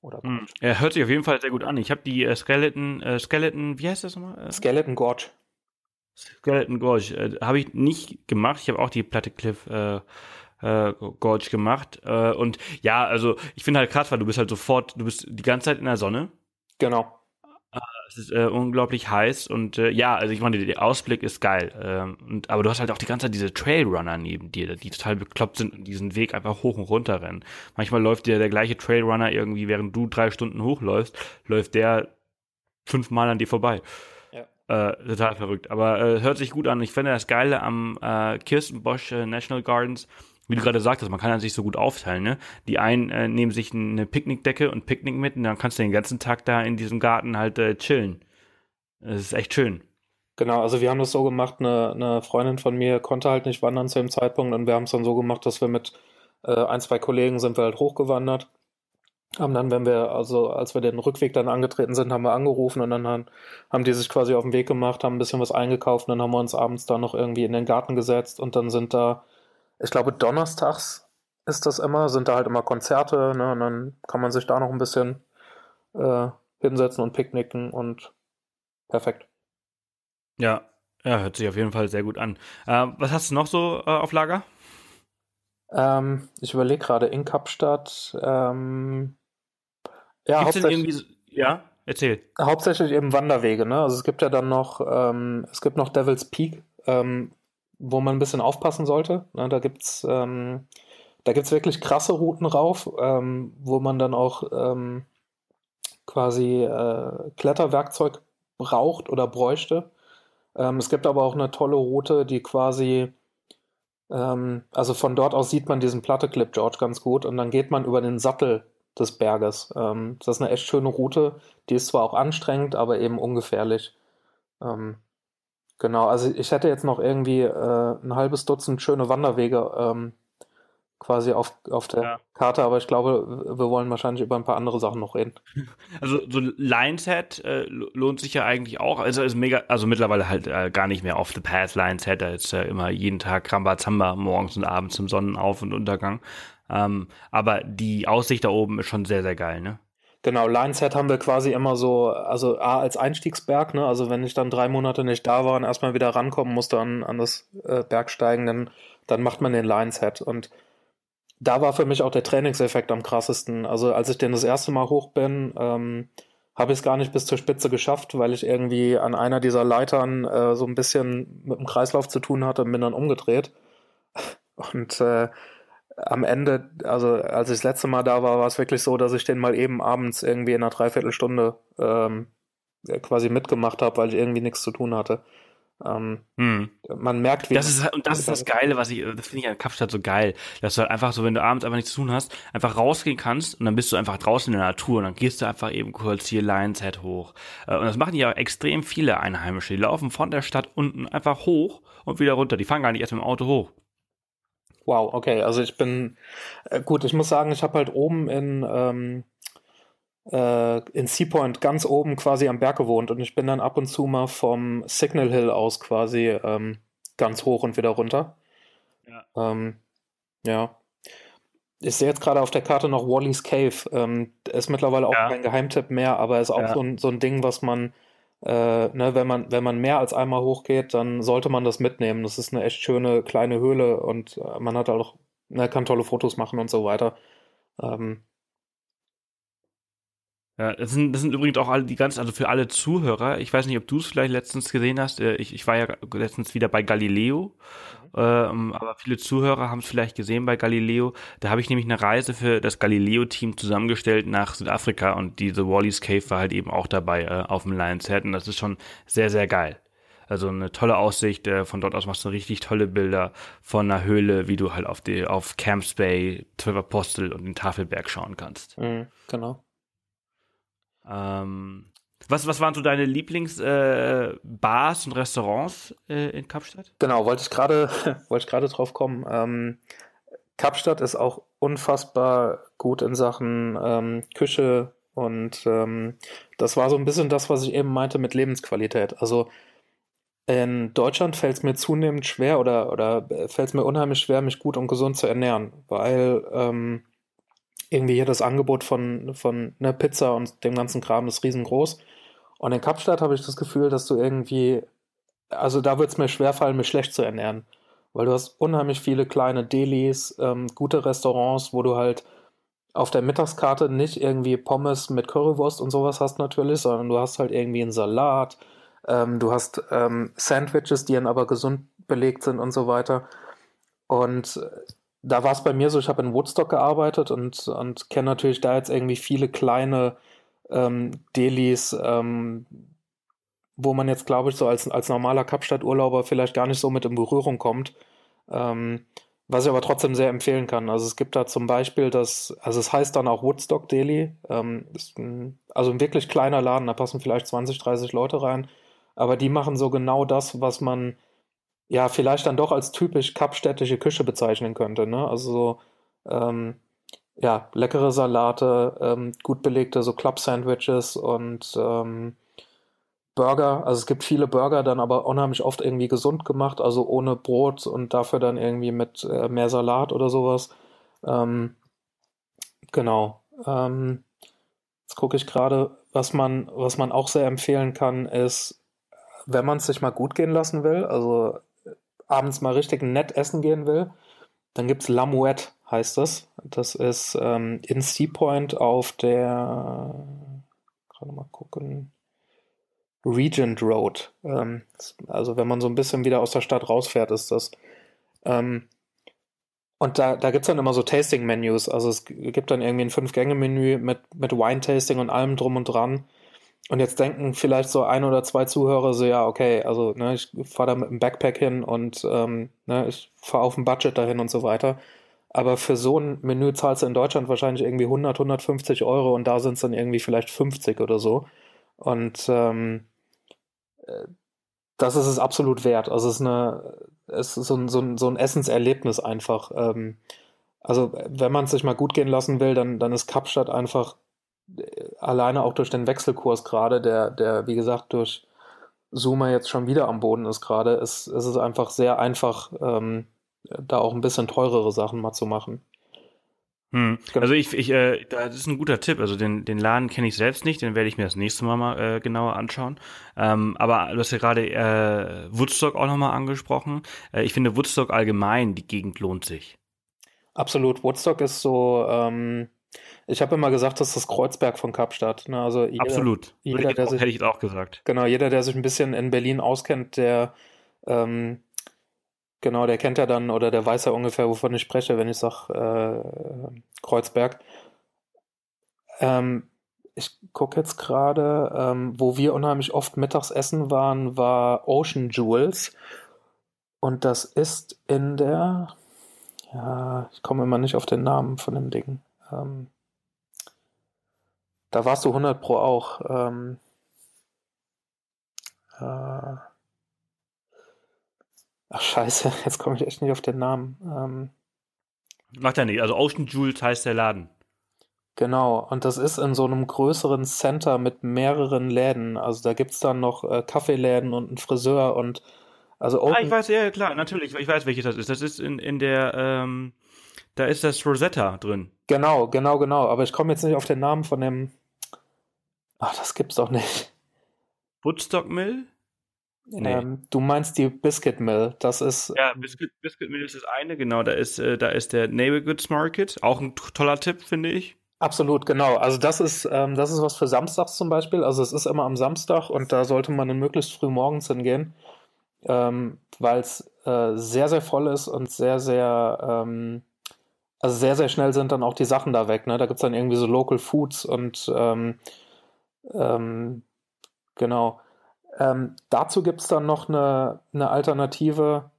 S3: Oder mm. Er hört sich auf jeden Fall sehr gut an. Ich habe die äh, Skeleton, äh, Skeleton, wie heißt das nochmal?
S1: Äh, Skeleton Gorge.
S3: Skeleton Gorge. Äh, habe ich nicht gemacht. Ich habe auch die Platte Cliff äh, äh, Gorge gemacht. Äh, und ja, also ich finde halt krass, weil du bist halt sofort, du bist die ganze Zeit in der Sonne.
S1: Genau.
S3: Es ist äh, unglaublich heiß und äh, ja, also ich meine, der Ausblick ist geil. Ähm, und, aber du hast halt auch die ganze Zeit diese Trailrunner neben dir, die total bekloppt sind und diesen Weg einfach hoch und runter rennen. Manchmal läuft dir der gleiche Trailrunner irgendwie, während du drei Stunden hochläufst, läuft der fünfmal an dir vorbei. Ja. Äh, total verrückt. Aber äh, hört sich gut an. Ich finde das Geile am äh, Kirstenbosch äh, National Gardens, wie du gerade sagtest, man kann ja sich so gut aufteilen, ne? Die einen äh, nehmen sich eine Picknickdecke und Picknick mit und dann kannst du den ganzen Tag da in diesem Garten halt äh, chillen. Das ist echt schön.
S1: Genau, also wir haben das so gemacht, eine, eine Freundin von mir konnte halt nicht wandern zu dem Zeitpunkt und wir haben es dann so gemacht, dass wir mit äh, ein, zwei Kollegen sind wir halt hochgewandert. Haben dann, wenn wir, also als wir den Rückweg dann angetreten sind, haben wir angerufen und dann haben, haben die sich quasi auf den Weg gemacht, haben ein bisschen was eingekauft und dann haben wir uns abends da noch irgendwie in den Garten gesetzt und dann sind da ich glaube, donnerstags ist das immer, sind da halt immer Konzerte, ne? Und dann kann man sich da noch ein bisschen äh, hinsetzen und picknicken und perfekt.
S3: Ja, ja, hört sich auf jeden Fall sehr gut an. Äh, was hast du noch so äh, auf Lager?
S1: Ähm, ich überlege gerade in Kapstadt. Ähm,
S3: ja, Gibt's hauptsächlich, irgendwie, ja, erzähl.
S1: Hauptsächlich eben Wanderwege. Ne? Also es gibt ja dann noch, ähm, es gibt noch Devil's Peak, ähm, wo man ein bisschen aufpassen sollte. Ne, da gibt's ähm, da gibt's wirklich krasse Routen rauf, ähm, wo man dann auch ähm, quasi äh, Kletterwerkzeug braucht oder bräuchte. Ähm, es gibt aber auch eine tolle Route, die quasi ähm, also von dort aus sieht man diesen Platte Clip George ganz gut und dann geht man über den Sattel des Berges. Ähm, das ist eine echt schöne Route. Die ist zwar auch anstrengend, aber eben ungefährlich. Ähm, Genau, also ich hätte jetzt noch irgendwie äh, ein halbes Dutzend schöne Wanderwege ähm, quasi auf, auf der ja. Karte, aber ich glaube, wir wollen wahrscheinlich über ein paar andere Sachen noch reden.
S3: Also so Lionshead äh, lohnt sich ja eigentlich auch. Also ist mega, also mittlerweile halt äh, gar nicht mehr off the path Lionshead, da ist ja immer jeden Tag Rambazamba morgens und abends zum Sonnenauf- und Untergang. Ähm, aber die Aussicht da oben ist schon sehr, sehr geil, ne?
S1: Genau, Lionshead haben wir quasi immer so, also A als Einstiegsberg, ne? Also wenn ich dann drei Monate nicht da war und erstmal wieder rankommen musste an, an das äh, Bergsteigen, dann, dann macht man den Lionshead. Und da war für mich auch der Trainingseffekt am krassesten. Also als ich den das erste Mal hoch bin, ähm, habe ich es gar nicht bis zur Spitze geschafft, weil ich irgendwie an einer dieser Leitern äh, so ein bisschen mit dem Kreislauf zu tun hatte und bin dann umgedreht. Und äh, am Ende, also als ich das letzte Mal da war, war es wirklich so, dass ich den mal eben abends irgendwie in einer Dreiviertelstunde ähm, quasi mitgemacht habe, weil ich irgendwie nichts zu tun hatte. Ähm, hm. Man merkt,
S3: wie das ist und das ist das Geile, was ich, das finde ich an Kapstadt so geil, dass du halt einfach so, wenn du abends einfach nichts zu tun hast, einfach rausgehen kannst und dann bist du einfach draußen in der Natur und dann gehst du einfach eben kurz hier Lions Head hoch. Äh, und das machen ja extrem viele Einheimische. Die laufen von der Stadt unten einfach hoch und wieder runter. Die fahren gar nicht erst mit dem Auto hoch.
S1: Wow, okay. Also ich bin äh, gut. Ich muss sagen, ich habe halt oben in ähm, äh, in Seapoint ganz oben quasi am Berg gewohnt und ich bin dann ab und zu mal vom Signal Hill aus quasi ähm, ganz hoch und wieder runter. Ja. Ähm, ja. Ich sehe jetzt gerade auf der Karte noch Wally's Cave. Ähm, ist mittlerweile auch ja. kein Geheimtipp mehr, aber ist auch ja. so, ein, so ein Ding, was man, äh, ne, wenn man, wenn man mehr als einmal hochgeht, dann sollte man das mitnehmen. Das ist eine echt schöne kleine Höhle und äh, man hat auch, ne, kann tolle Fotos machen und so weiter. Ähm,
S3: ja, das sind, das sind übrigens auch alle die ganz, also für alle Zuhörer. Ich weiß nicht, ob du es vielleicht letztens gesehen hast. Äh, ich, ich war ja letztens wieder bei Galileo, mhm. ähm, aber viele Zuhörer haben es vielleicht gesehen bei Galileo. Da habe ich nämlich eine Reise für das Galileo-Team zusammengestellt nach Südafrika und diese Wally's Cave war halt eben auch dabei äh, auf dem Lions Head und das ist schon sehr, sehr geil. Also eine tolle Aussicht. Äh, von dort aus machst du richtig tolle Bilder von einer Höhle, wie du halt auf die auf Camps Bay, Twelve Apostel und den Tafelberg schauen kannst.
S1: Mhm, genau.
S3: Ähm, was, was waren so deine Lieblingsbars äh, und Restaurants äh, in Kapstadt?
S1: Genau, wollte ich gerade wollte drauf kommen. Ähm, Kapstadt ist auch unfassbar gut in Sachen ähm, Küche und ähm, das war so ein bisschen das, was ich eben meinte mit Lebensqualität. Also in Deutschland fällt es mir zunehmend schwer oder, oder fällt es mir unheimlich schwer, mich gut und gesund zu ernähren, weil ähm, irgendwie hier das Angebot von, von ne, Pizza und dem ganzen Kram ist riesengroß. Und in Kapstadt habe ich das Gefühl, dass du irgendwie, also da wird es mir schwerfallen, mich schlecht zu ernähren. Weil du hast unheimlich viele kleine Delis, ähm, gute Restaurants, wo du halt auf der Mittagskarte nicht irgendwie Pommes mit Currywurst und sowas hast natürlich, sondern du hast halt irgendwie einen Salat, ähm, du hast ähm, Sandwiches, die dann aber gesund belegt sind und so weiter. Und da war es bei mir so, ich habe in Woodstock gearbeitet und, und kenne natürlich da jetzt irgendwie viele kleine ähm, Delis, ähm, wo man jetzt, glaube ich, so als, als normaler Kapstadt-Urlauber vielleicht gar nicht so mit in Berührung kommt. Ähm, was ich aber trotzdem sehr empfehlen kann. Also es gibt da zum Beispiel das, also es heißt dann auch Woodstock Deli. Ähm, ein, also ein wirklich kleiner Laden, da passen vielleicht 20, 30 Leute rein. Aber die machen so genau das, was man ja vielleicht dann doch als typisch kapstädtische Küche bezeichnen könnte. Ne? Also so, ähm, ja, leckere Salate, ähm, gut belegte so Club-Sandwiches und ähm, Burger. Also es gibt viele Burger, dann aber unheimlich oft irgendwie gesund gemacht, also ohne Brot und dafür dann irgendwie mit äh, mehr Salat oder sowas. Ähm, genau. Ähm, jetzt gucke ich gerade, was man, was man auch sehr empfehlen kann, ist, wenn man es sich mal gut gehen lassen will, also abends mal richtig nett essen gehen will, dann gibt es La Mouette, heißt das. Das ist ähm, in Sea Point auf der, gerade mal gucken, Regent Road. Ähm, also wenn man so ein bisschen wieder aus der Stadt rausfährt, ist das. Ähm, und da, da gibt es dann immer so Tasting-Menus. Also es gibt dann irgendwie ein Fünf-Gänge-Menü mit, mit Wine-Tasting und allem drum und dran. Und jetzt denken vielleicht so ein oder zwei Zuhörer so, ja, okay, also ne, ich fahre da mit dem Backpack hin und ähm, ne, ich fahre auf dem Budget dahin und so weiter. Aber für so ein Menü zahlst du in Deutschland wahrscheinlich irgendwie 100, 150 Euro und da sind es dann irgendwie vielleicht 50 oder so. Und ähm, äh, das ist es absolut wert. Also es ist eine, es ist so ein, so ein, so ein Essenserlebnis einfach. Ähm, also wenn man es sich mal gut gehen lassen will, dann, dann ist Kapstadt einfach alleine auch durch den Wechselkurs gerade, der, der, wie gesagt, durch Zoomer jetzt schon wieder am Boden ist gerade, ist, ist es einfach sehr einfach, ähm, da auch ein bisschen teurere Sachen mal zu machen.
S3: Hm. Genau. Also ich, ich äh, das ist ein guter Tipp. Also den, den Laden kenne ich selbst nicht, den werde ich mir das nächste Mal mal äh, genauer anschauen. Ähm, aber du hast ja gerade äh, Woodstock auch nochmal angesprochen. Äh, ich finde Woodstock allgemein, die Gegend lohnt sich.
S1: Absolut. Woodstock ist so, ähm, ich habe immer gesagt, das ist das Kreuzberg von Kapstadt. Ne? Also
S3: jeder, Absolut.
S1: Jeder,
S3: der sich, hätte ich auch gesagt.
S1: Genau, jeder, der sich ein bisschen in Berlin auskennt, der ähm, genau, der kennt ja dann oder der weiß ja ungefähr, wovon ich spreche, wenn ich sage äh, Kreuzberg. Ähm, ich gucke jetzt gerade, ähm, wo wir unheimlich oft mittags essen waren, war Ocean Jewels. Und das ist in der, ja, ich komme immer nicht auf den Namen von dem Ding. Ähm, da warst du 100 Pro auch. Ähm, äh, ach scheiße, jetzt komme ich echt nicht auf den Namen. Ähm,
S3: Macht er nicht. Also Ocean Jewels heißt der Laden.
S1: Genau, und das ist in so einem größeren Center mit mehreren Läden. Also da gibt's dann noch äh, Kaffeeläden und einen Friseur und also
S3: Ah, ich weiß, ja, klar, natürlich. Ich weiß, welches das ist. Das ist in, in der, ähm, da ist das Rosetta drin.
S1: Genau, genau, genau. Aber ich komme jetzt nicht auf den Namen von dem. Ach, das gibt's doch nicht.
S3: Woodstock Mill?
S1: Nee. Ähm, du meinst die Biscuit Mill. Das ist.
S3: Ja, Biscuit, Biscuit Mill ist das eine, genau. Da ist, äh, da ist der Neighbor Goods Market. Auch ein toller Tipp, finde ich.
S1: Absolut, genau. Also das ist, ähm, das ist was für Samstags zum Beispiel. Also es ist immer am Samstag und da sollte man dann möglichst früh morgens hingehen, ähm, weil es äh, sehr, sehr voll ist und sehr, sehr, ähm, also sehr, sehr schnell sind dann auch die Sachen da weg. Ne? Da gibt's dann irgendwie so Local Foods und ähm, ähm, genau. Ähm, dazu gibt's dann noch eine, eine Alternative.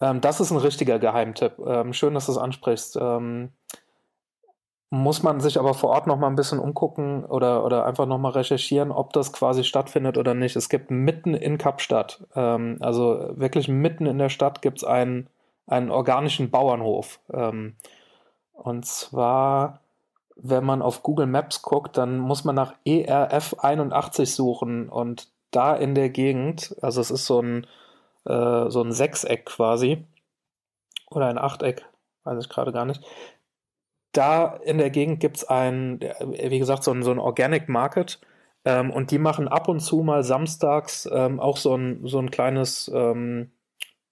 S1: Ähm, das ist ein richtiger Geheimtipp. Ähm, schön, dass du es ansprichst. Ähm, muss man sich aber vor Ort noch mal ein bisschen umgucken oder, oder einfach noch mal recherchieren, ob das quasi stattfindet oder nicht. Es gibt mitten in Kapstadt, also wirklich mitten in der Stadt gibt es einen, einen organischen Bauernhof. Ähm, und zwar, wenn man auf Google Maps guckt, dann muss man nach ERF 81 suchen und da in der Gegend, also es ist so ein, äh, so ein Sechseck quasi oder ein Achteck, weiß ich gerade gar nicht da in der Gegend gibt's ein, wie gesagt, so ein, so ein Organic Market. Ähm, und die machen ab und zu mal samstags ähm, auch so ein, so ein kleines, ähm,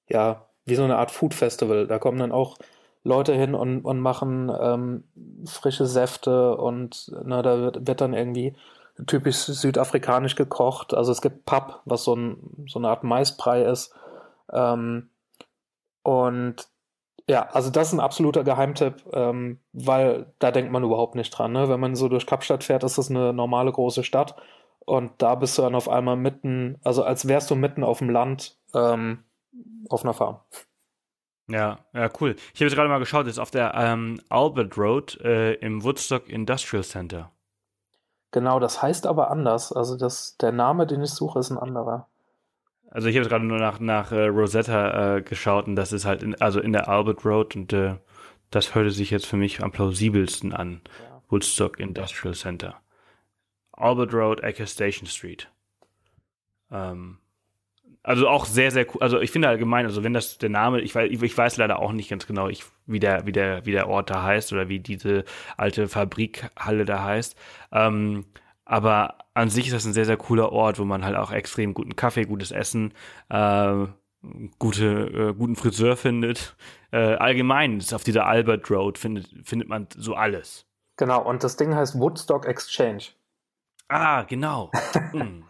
S1: ja, wie so eine Art Food Festival. Da kommen dann auch Leute hin und, und machen ähm, frische Säfte und na, da wird, wird dann irgendwie typisch südafrikanisch gekocht. Also es gibt Pap, was so, ein, so eine Art Maisbrei ist. Ähm, und ja, also das ist ein absoluter Geheimtipp, ähm, weil da denkt man überhaupt nicht dran. Ne? Wenn man so durch Kapstadt fährt, ist das eine normale große Stadt und da bist du dann auf einmal mitten, also als wärst du mitten auf dem Land ähm, auf einer Farm.
S3: Ja, ja, cool. Ich habe jetzt gerade mal geschaut, das ist auf der ähm, Albert Road äh, im Woodstock Industrial Center.
S1: Genau, das heißt aber anders. Also das, der Name, den ich suche, ist ein anderer.
S3: Also ich habe gerade nur nach, nach äh, Rosetta äh, geschaut und das ist halt in, also in der Albert Road und äh, das hörte sich jetzt für mich am plausibelsten an. Ja. Woodstock Industrial Center. Albert Road, Ecke Station Street. Ähm, also auch sehr, sehr cool. Also ich finde allgemein, also wenn das der Name, ich weiß, ich weiß leider auch nicht ganz genau, ich, wie, der, wie, der, wie der Ort da heißt oder wie diese alte Fabrikhalle da heißt. Ähm, aber an sich ist das ein sehr, sehr cooler Ort, wo man halt auch extrem guten Kaffee, gutes Essen, äh, gute, äh, guten Friseur findet. Äh, allgemein ist auf dieser Albert Road findet, findet man so alles.
S1: Genau, und das Ding heißt Woodstock Exchange.
S3: Ah, genau. hm.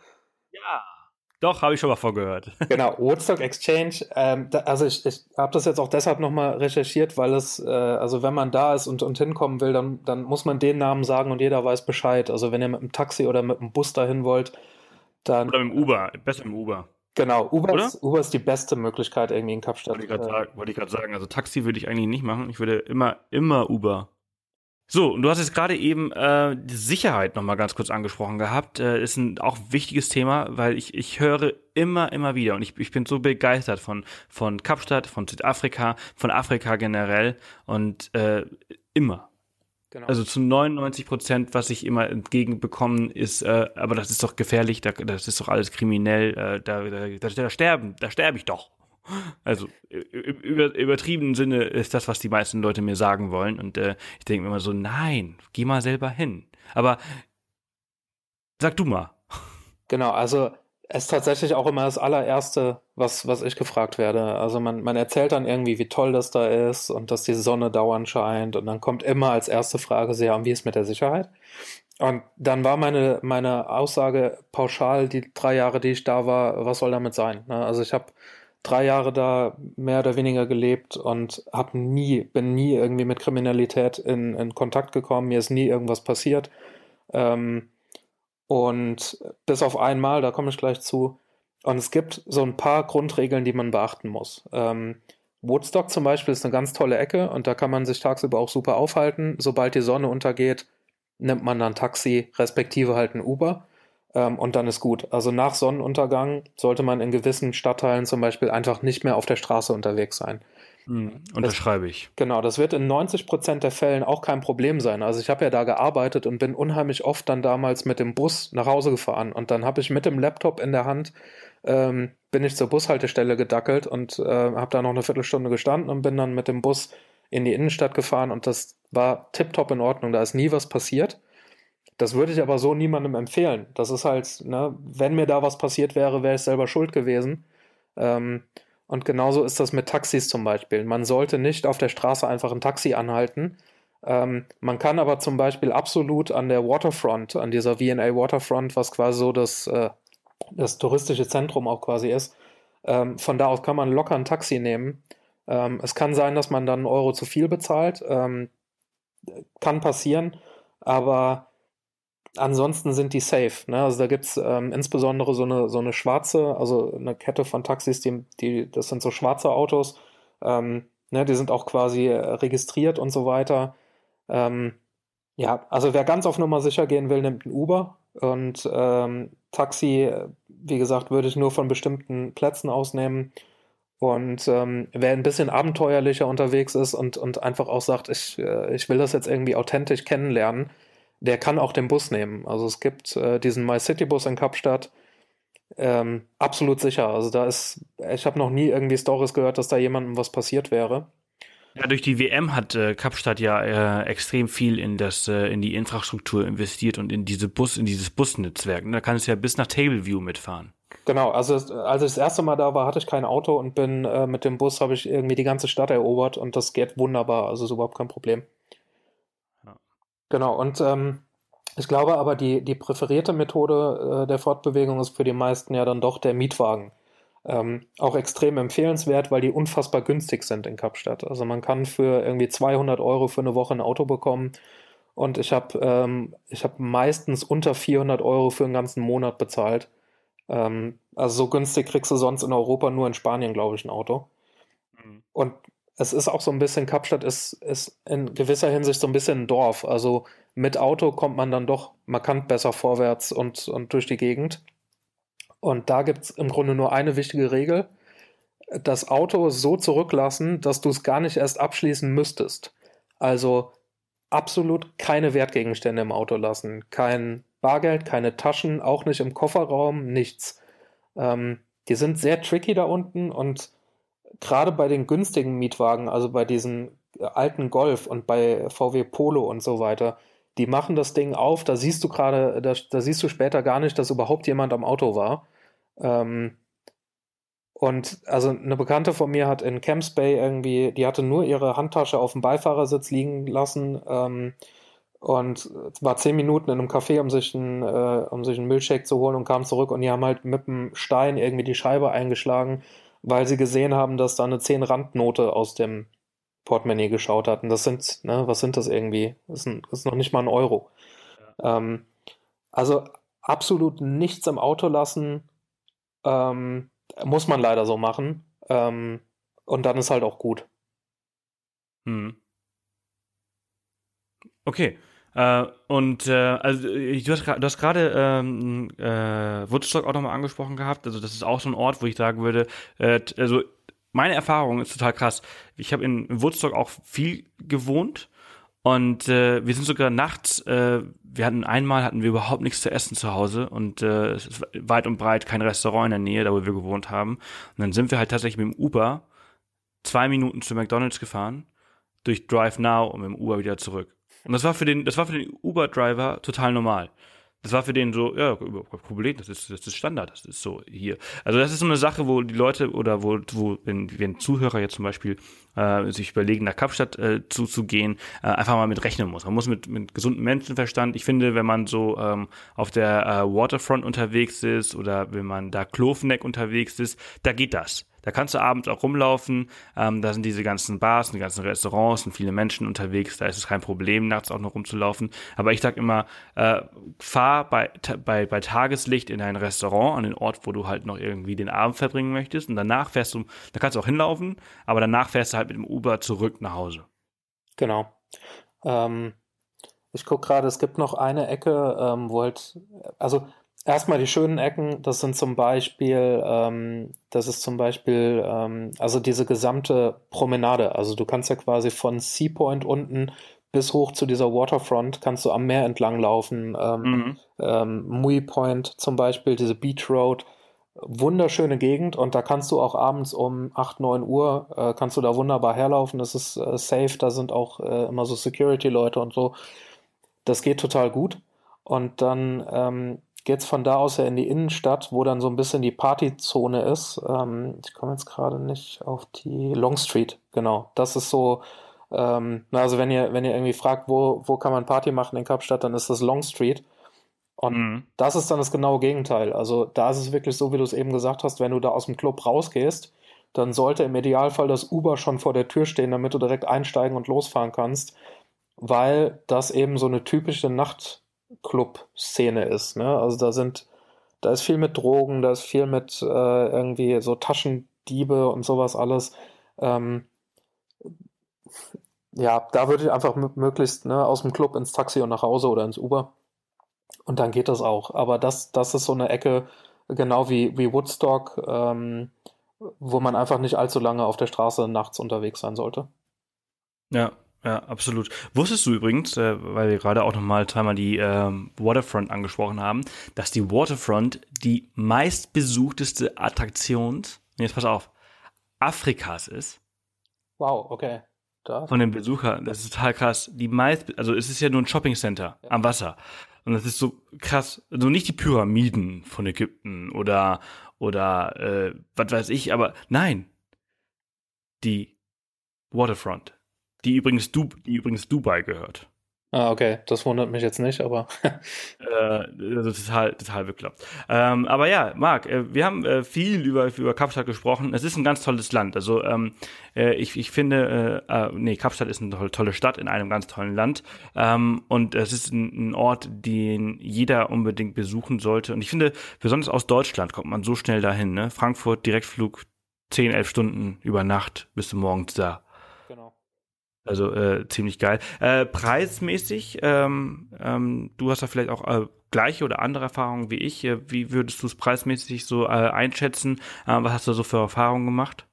S3: Doch, habe ich schon mal vorgehört.
S1: genau, Woodstock Exchange. Ähm, da, also ich, ich habe das jetzt auch deshalb nochmal recherchiert, weil es, äh, also wenn man da ist und, und hinkommen will, dann, dann muss man den Namen sagen und jeder weiß Bescheid. Also wenn ihr mit einem Taxi oder mit einem Bus dahin wollt, dann.
S3: Oder mit dem Uber, besser mit dem Uber.
S1: Genau, Uber ist, Uber ist die beste Möglichkeit irgendwie in Kapstadt.
S3: Wollte ich gerade äh, sagen, also Taxi würde ich eigentlich nicht machen. Ich würde immer, immer Uber. So, und du hast jetzt gerade eben äh, die Sicherheit nochmal ganz kurz angesprochen gehabt. Äh, ist ein auch wichtiges Thema, weil ich, ich höre immer, immer wieder und ich, ich bin so begeistert von, von Kapstadt, von Südafrika, von Afrika generell und äh, immer. Genau. Also zu 99 Prozent, was ich immer entgegenbekomme, ist, äh, aber das ist doch gefährlich, da, das ist doch alles kriminell, äh, da, da, da, da sterben, da sterbe ich doch. Also über, übertriebenen Sinne ist das, was die meisten Leute mir sagen wollen. Und äh, ich denke mir immer so, nein, geh mal selber hin. Aber sag du mal.
S1: Genau, also es ist tatsächlich auch immer das allererste, was, was ich gefragt werde. Also man, man erzählt dann irgendwie, wie toll das da ist und dass die Sonne dauernd scheint. Und dann kommt immer als erste Frage, und wie ist mit der Sicherheit? Und dann war meine, meine Aussage pauschal, die drei Jahre, die ich da war, was soll damit sein? Ne? Also ich habe drei Jahre da mehr oder weniger gelebt und hab nie, bin nie irgendwie mit Kriminalität in, in Kontakt gekommen. Mir ist nie irgendwas passiert. Ähm, Und bis auf einmal, da komme ich gleich zu. Und es gibt so ein paar Grundregeln, die man beachten muss. Ähm, Woodstock zum Beispiel ist eine ganz tolle Ecke und da kann man sich tagsüber auch super aufhalten. Sobald die Sonne untergeht, nimmt man dann Taxi, respektive halt ein Uber ähm, und dann ist gut. Also nach Sonnenuntergang sollte man in gewissen Stadtteilen zum Beispiel einfach nicht mehr auf der Straße unterwegs sein.
S3: Mhm, unterschreibe ich.
S1: Genau, das wird in 90 Prozent der Fällen auch kein Problem sein. Also ich habe ja da gearbeitet und bin unheimlich oft dann damals mit dem Bus nach Hause gefahren und dann habe ich mit dem Laptop in der Hand ähm, bin ich zur Bushaltestelle gedackelt und äh, habe da noch eine Viertelstunde gestanden und bin dann mit dem Bus in die Innenstadt gefahren und das war tiptop in Ordnung. Da ist nie was passiert. Das würde ich aber so niemandem empfehlen. Das ist halt, ne, wenn mir da was passiert wäre, wäre ich selber schuld gewesen. Ähm, und genauso ist das mit Taxis zum Beispiel. Man sollte nicht auf der Straße einfach ein Taxi anhalten. Ähm, man kann aber zum Beispiel absolut an der Waterfront, an dieser VNA Waterfront, was quasi so das, äh, das touristische Zentrum auch quasi ist, ähm, von da aus kann man locker ein Taxi nehmen. Ähm, es kann sein, dass man dann einen Euro zu viel bezahlt. Ähm, kann passieren, aber ansonsten sind die safe. Ne? Also da gibt es ähm, insbesondere so eine, so eine schwarze, also eine Kette von Taxis, die, die das sind so schwarze Autos, ähm, ne? die sind auch quasi registriert und so weiter. Ähm, ja, also wer ganz auf Nummer sicher gehen will, nimmt ein Uber und ähm, Taxi, wie gesagt, würde ich nur von bestimmten Plätzen ausnehmen. Und ähm, wer ein bisschen abenteuerlicher unterwegs ist und, und einfach auch sagt, ich, äh, ich will das jetzt irgendwie authentisch kennenlernen, der kann auch den Bus nehmen. Also es gibt äh, diesen My City Bus in Kapstadt. Ähm, absolut sicher. Also da ist, ich habe noch nie irgendwie Stories gehört, dass da jemandem was passiert wäre.
S3: Ja, durch die WM hat äh, Kapstadt ja äh, extrem viel in das äh, in die Infrastruktur investiert und in diese Bus in dieses Busnetzwerk. Da kann es ja bis nach Tableview mitfahren.
S1: Genau, also als ich das erste Mal da war, hatte ich kein Auto und bin äh, mit dem Bus habe ich irgendwie die ganze Stadt erobert und das geht wunderbar, also ist überhaupt kein Problem. Genau, und ähm, ich glaube aber, die, die präferierte Methode äh, der Fortbewegung ist für die meisten ja dann doch der Mietwagen. Ähm, auch extrem empfehlenswert, weil die unfassbar günstig sind in Kapstadt. Also man kann für irgendwie 200 Euro für eine Woche ein Auto bekommen und ich habe ähm, ich hab meistens unter 400 Euro für einen ganzen Monat bezahlt. Ähm, also so günstig kriegst du sonst in Europa nur in Spanien, glaube ich, ein Auto. Mhm. Und es ist auch so ein bisschen, Kapstadt ist, ist in gewisser Hinsicht so ein bisschen ein Dorf. Also mit Auto kommt man dann doch markant besser vorwärts und, und durch die Gegend. Und da gibt es im Grunde nur eine wichtige Regel. Das Auto so zurücklassen, dass du es gar nicht erst abschließen müsstest. Also absolut keine Wertgegenstände im Auto lassen. Kein Bargeld, keine Taschen, auch nicht im Kofferraum, nichts. Ähm, die sind sehr tricky da unten und gerade bei den günstigen Mietwagen, also bei diesen alten Golf und bei VW Polo und so weiter, die machen das Ding auf, da siehst du gerade, da, da, siehst du später gar nicht, dass überhaupt jemand am Auto war. Ähm, und also eine Bekannte von mir hat in Camps Bay irgendwie, die hatte nur ihre Handtasche auf dem Beifahrersitz liegen lassen ähm, und war zehn Minuten in einem Café, um sich, ein, äh, um sich einen Milchshake zu holen und kam zurück und die haben halt mit einem Stein irgendwie die Scheibe eingeschlagen weil sie gesehen haben, dass da eine 10 Randnote aus dem Portemonnaie geschaut hat. Und das sind, ne, was sind das irgendwie? Das ist, ein, das ist noch nicht mal ein Euro. Ja. Ähm, also absolut nichts im Auto lassen, ähm, muss man leider so machen. Ähm, und dann ist halt auch gut.
S3: Hm. Okay. Äh, und äh, also du hast, du hast gerade ähm, äh, Woodstock auch nochmal angesprochen gehabt. Also das ist auch so ein Ort, wo ich sagen würde, äh, also meine Erfahrung ist total krass. Ich habe in Woodstock auch viel gewohnt und äh, wir sind sogar nachts, äh, wir hatten einmal hatten wir überhaupt nichts zu essen zu Hause und äh, es ist weit und breit kein Restaurant in der Nähe, da wo wir gewohnt haben. Und dann sind wir halt tatsächlich mit dem Uber zwei Minuten zu McDonalds gefahren, durch Drive Now und mit dem Uber wieder zurück. Und das war für den, das war für den Uber-Driver total normal. Das war für den so, ja, Problem, das ist, das ist Standard, das ist so hier. Also das ist so eine Sache, wo die Leute oder wo, wo wenn, wenn Zuhörer jetzt zum Beispiel äh, sich überlegen, nach Kapstadt äh, zuzugehen, äh, einfach mal mit rechnen muss. Man muss mit, mit gesundem Menschenverstand, ich finde, wenn man so ähm, auf der äh, Waterfront unterwegs ist oder wenn man da Kloveneck unterwegs ist, da geht das Da kannst du abends auch rumlaufen. Ähm, da sind diese ganzen Bars, die ganzen Restaurants und viele Menschen unterwegs. Da ist es kein Problem, nachts auch noch rumzulaufen. Aber ich sag immer, äh, fahr bei, bei, bei Tageslicht in ein Restaurant, an den Ort, wo du halt noch irgendwie den Abend verbringen möchtest. Und danach fährst du, da kannst du auch hinlaufen, aber danach fährst du halt mit dem Uber zurück nach Hause.
S1: Genau. Ähm, ich gucke gerade, es gibt noch eine Ecke, ähm, wo halt, also erstmal die schönen Ecken, das sind zum Beispiel, ähm, das ist zum Beispiel, ähm, also diese gesamte Promenade. Also du kannst ja quasi von Sea Point unten bis hoch zu dieser Waterfront kannst du am Meer entlang laufen. Ähm, mhm. ähm, Mui Point zum Beispiel, diese Beach Road. Wunderschöne Gegend und da kannst du auch abends um 8, 9 Uhr, äh, kannst du da wunderbar herlaufen. Das ist äh, safe, da sind auch äh, immer so Security-Leute und so. Das geht total gut. Und dann geht es von da aus ja in die Innenstadt, wo dann so ein bisschen die Partyzone ist. Ähm, ich komme jetzt gerade nicht auf die Long Street, genau. Das ist so, ähm, also wenn ihr, wenn ihr irgendwie fragt, wo, wo kann man Party machen in Kapstadt, dann ist das Long Street. Und mhm. das ist dann das genaue Gegenteil. Also da ist es wirklich so, wie du es eben gesagt hast, wenn du da aus dem Club rausgehst, dann sollte im Idealfall das Uber schon vor der Tür stehen, damit du direkt einsteigen und losfahren kannst, weil das eben so eine typische Nachtclub-Szene ist. Ne? Also da sind, da ist viel mit Drogen, da ist viel mit äh, irgendwie so Taschendiebe und sowas alles. Ähm, ja, da würde ich einfach möglichst ne, aus dem Club ins Taxi und nach Hause oder ins Uber. Und dann geht das auch. Aber das, das ist so eine Ecke, genau wie, wie Woodstock, ähm, wo man einfach nicht allzu lange auf der Straße nachts unterwegs sein sollte.
S3: Ja, ja, absolut. Wusstest du übrigens, äh, weil wir gerade auch nochmal zweimal die äh, Waterfront angesprochen haben, dass die Waterfront die meistbesuchteste Attraktion, jetzt pass auf, Afrikas ist?
S1: Wow, okay.
S3: Da. Von den Besuchern, das ist total krass. Die meist, also es ist ja nur ein Shopping Center ja. am Wasser. Und das ist so krass. Also nicht die Pyramiden von Ägypten oder, oder äh, was weiß ich, aber nein. Die Waterfront. Die übrigens, du, die übrigens Dubai gehört.
S1: Ah, okay, das wundert mich jetzt nicht, aber.
S3: äh, also total, total bekloppt. Ähm, aber ja, Marc, äh, wir haben äh, viel über, über Kapstadt gesprochen. Es ist ein ganz tolles Land. Also ähm, äh, ich, ich finde, äh, äh, nee, Kapstadt ist eine tolle, tolle Stadt in einem ganz tollen Land. Ähm, und es ist ein, ein Ort, den jeder unbedingt besuchen sollte. Und ich finde, besonders aus Deutschland kommt man so schnell dahin. Ne? Frankfurt, Direktflug, 10, 11 Stunden über Nacht bis morgens da. Also äh, ziemlich geil. Äh, preismäßig, ähm, ähm, du hast da vielleicht auch äh, gleiche oder andere Erfahrungen wie ich. Wie würdest du es preismäßig so äh, einschätzen? Äh, was hast du so für Erfahrungen gemacht?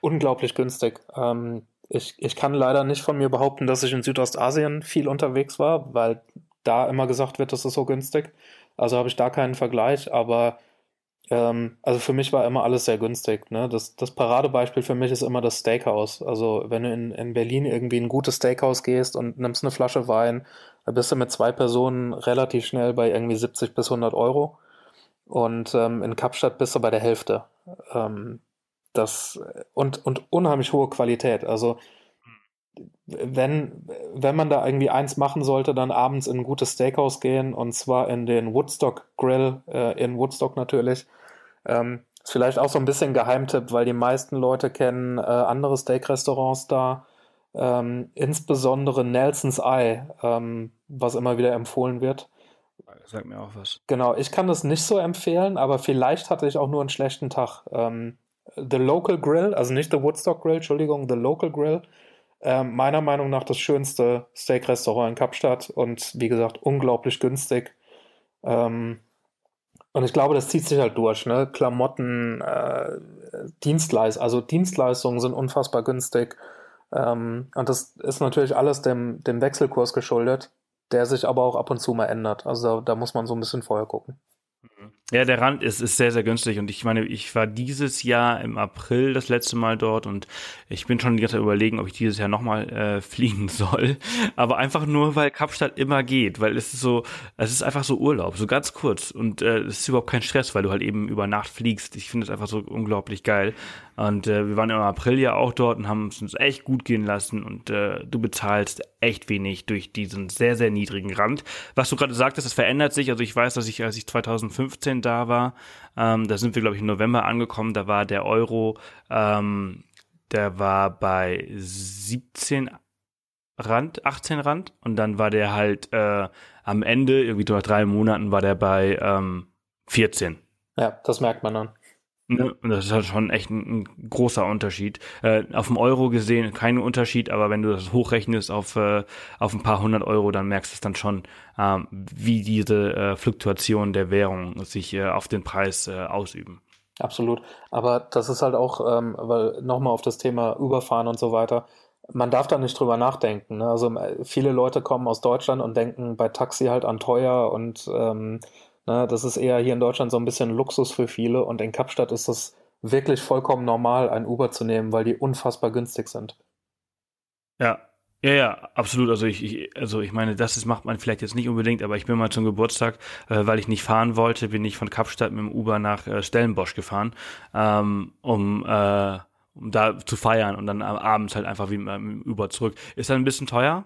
S1: Unglaublich günstig. Ähm, ich, ich kann leider nicht von mir behaupten, dass ich in Südostasien viel unterwegs war, weil da immer gesagt wird, das ist so günstig. Also habe ich da keinen Vergleich, aber ähm, also für mich war immer alles sehr günstig. Ne? Das, das Paradebeispiel für mich ist immer das Steakhouse. Also wenn du in, in Berlin irgendwie ein gutes Steakhouse gehst und nimmst eine Flasche Wein, da bist du mit zwei Personen relativ schnell bei irgendwie 70 bis 100 Euro. Und ähm, in Kapstadt bist du bei der Hälfte. Ähm, das, und, und unheimlich hohe Qualität. Also wenn, wenn man da irgendwie eins machen sollte, dann abends in ein gutes Steakhouse gehen und zwar in den Woodstock Grill äh, in Woodstock natürlich. Ähm, ist vielleicht auch so ein bisschen Geheimtipp, weil die meisten Leute kennen äh, andere Steak-Restaurants da. Ähm, insbesondere Nelson's Eye, ähm, was immer wieder empfohlen wird.
S3: Sag mir auch was.
S1: Genau, ich kann das nicht so empfehlen, aber vielleicht hatte ich auch nur einen schlechten Tag. Ähm, the Local Grill, also nicht The Woodstock Grill, Entschuldigung, The Local Grill, äh, meiner Meinung nach das schönste Steak-Restaurant in Kapstadt und wie gesagt, unglaublich günstig. Ähm, und ich glaube, das zieht sich halt durch, ne? Klamotten, äh, Dienstleistungen, also Dienstleistungen sind unfassbar günstig. Ähm, und das ist natürlich alles dem, dem Wechselkurs geschuldet, der sich aber auch ab und zu mal ändert. Also da muss man so ein bisschen vorher gucken.
S3: Ja, der Rand ist, ist sehr, sehr günstig und ich meine, ich war dieses Jahr im April das letzte Mal dort und ich bin schon die ganze Zeit überlegen, ob ich dieses Jahr nochmal äh, fliegen soll. Aber einfach nur, weil Kapstadt immer geht, weil es ist so, es ist einfach so Urlaub, so ganz kurz und äh, es ist überhaupt kein Stress, weil du halt eben über Nacht fliegst. Ich finde es einfach so unglaublich geil. Und äh, wir waren im April ja auch dort und haben es uns echt gut gehen lassen und äh, du bezahlst echt wenig durch diesen sehr, sehr niedrigen Rand. Was du gerade sagtest, das verändert sich. Also ich weiß, dass ich, als ich 2005 15 da war. Ähm, da sind wir, glaube ich, im November angekommen. Da war der Euro, ähm, der war bei 17 Rand, 18 Rand. Und dann war der halt äh, am Ende, irgendwie nach drei Monaten, war der bei ähm, 14.
S1: Ja, das merkt man dann.
S3: Ne? Und das ist halt schon echt ein, ein großer Unterschied. Äh, auf dem Euro gesehen kein Unterschied, aber wenn du das hochrechnest auf, äh, auf ein paar hundert Euro, dann merkst du es dann schon, ähm, wie diese äh, Fluktuation der Währung sich äh, auf den Preis äh, ausüben.
S1: Absolut. Aber das ist halt auch, ähm, weil nochmal auf das Thema Überfahren und so weiter, man darf da nicht drüber nachdenken. Ne? Also äh, viele Leute kommen aus Deutschland und denken bei Taxi halt an teuer und ähm, Ne, das ist eher hier in Deutschland so ein bisschen Luxus für viele und in Kapstadt ist es wirklich vollkommen normal, ein Uber zu nehmen, weil die unfassbar günstig sind.
S3: Ja, ja, ja, absolut. Also ich, ich, also ich meine, das ist, macht man vielleicht jetzt nicht unbedingt, aber ich bin mal zum Geburtstag, äh, weil ich nicht fahren wollte, bin ich von Kapstadt mit dem Uber nach äh, Stellenbosch gefahren, ähm, um, äh, um da zu feiern und dann abends halt einfach wie mit dem Uber zurück. Ist dann ein bisschen teuer,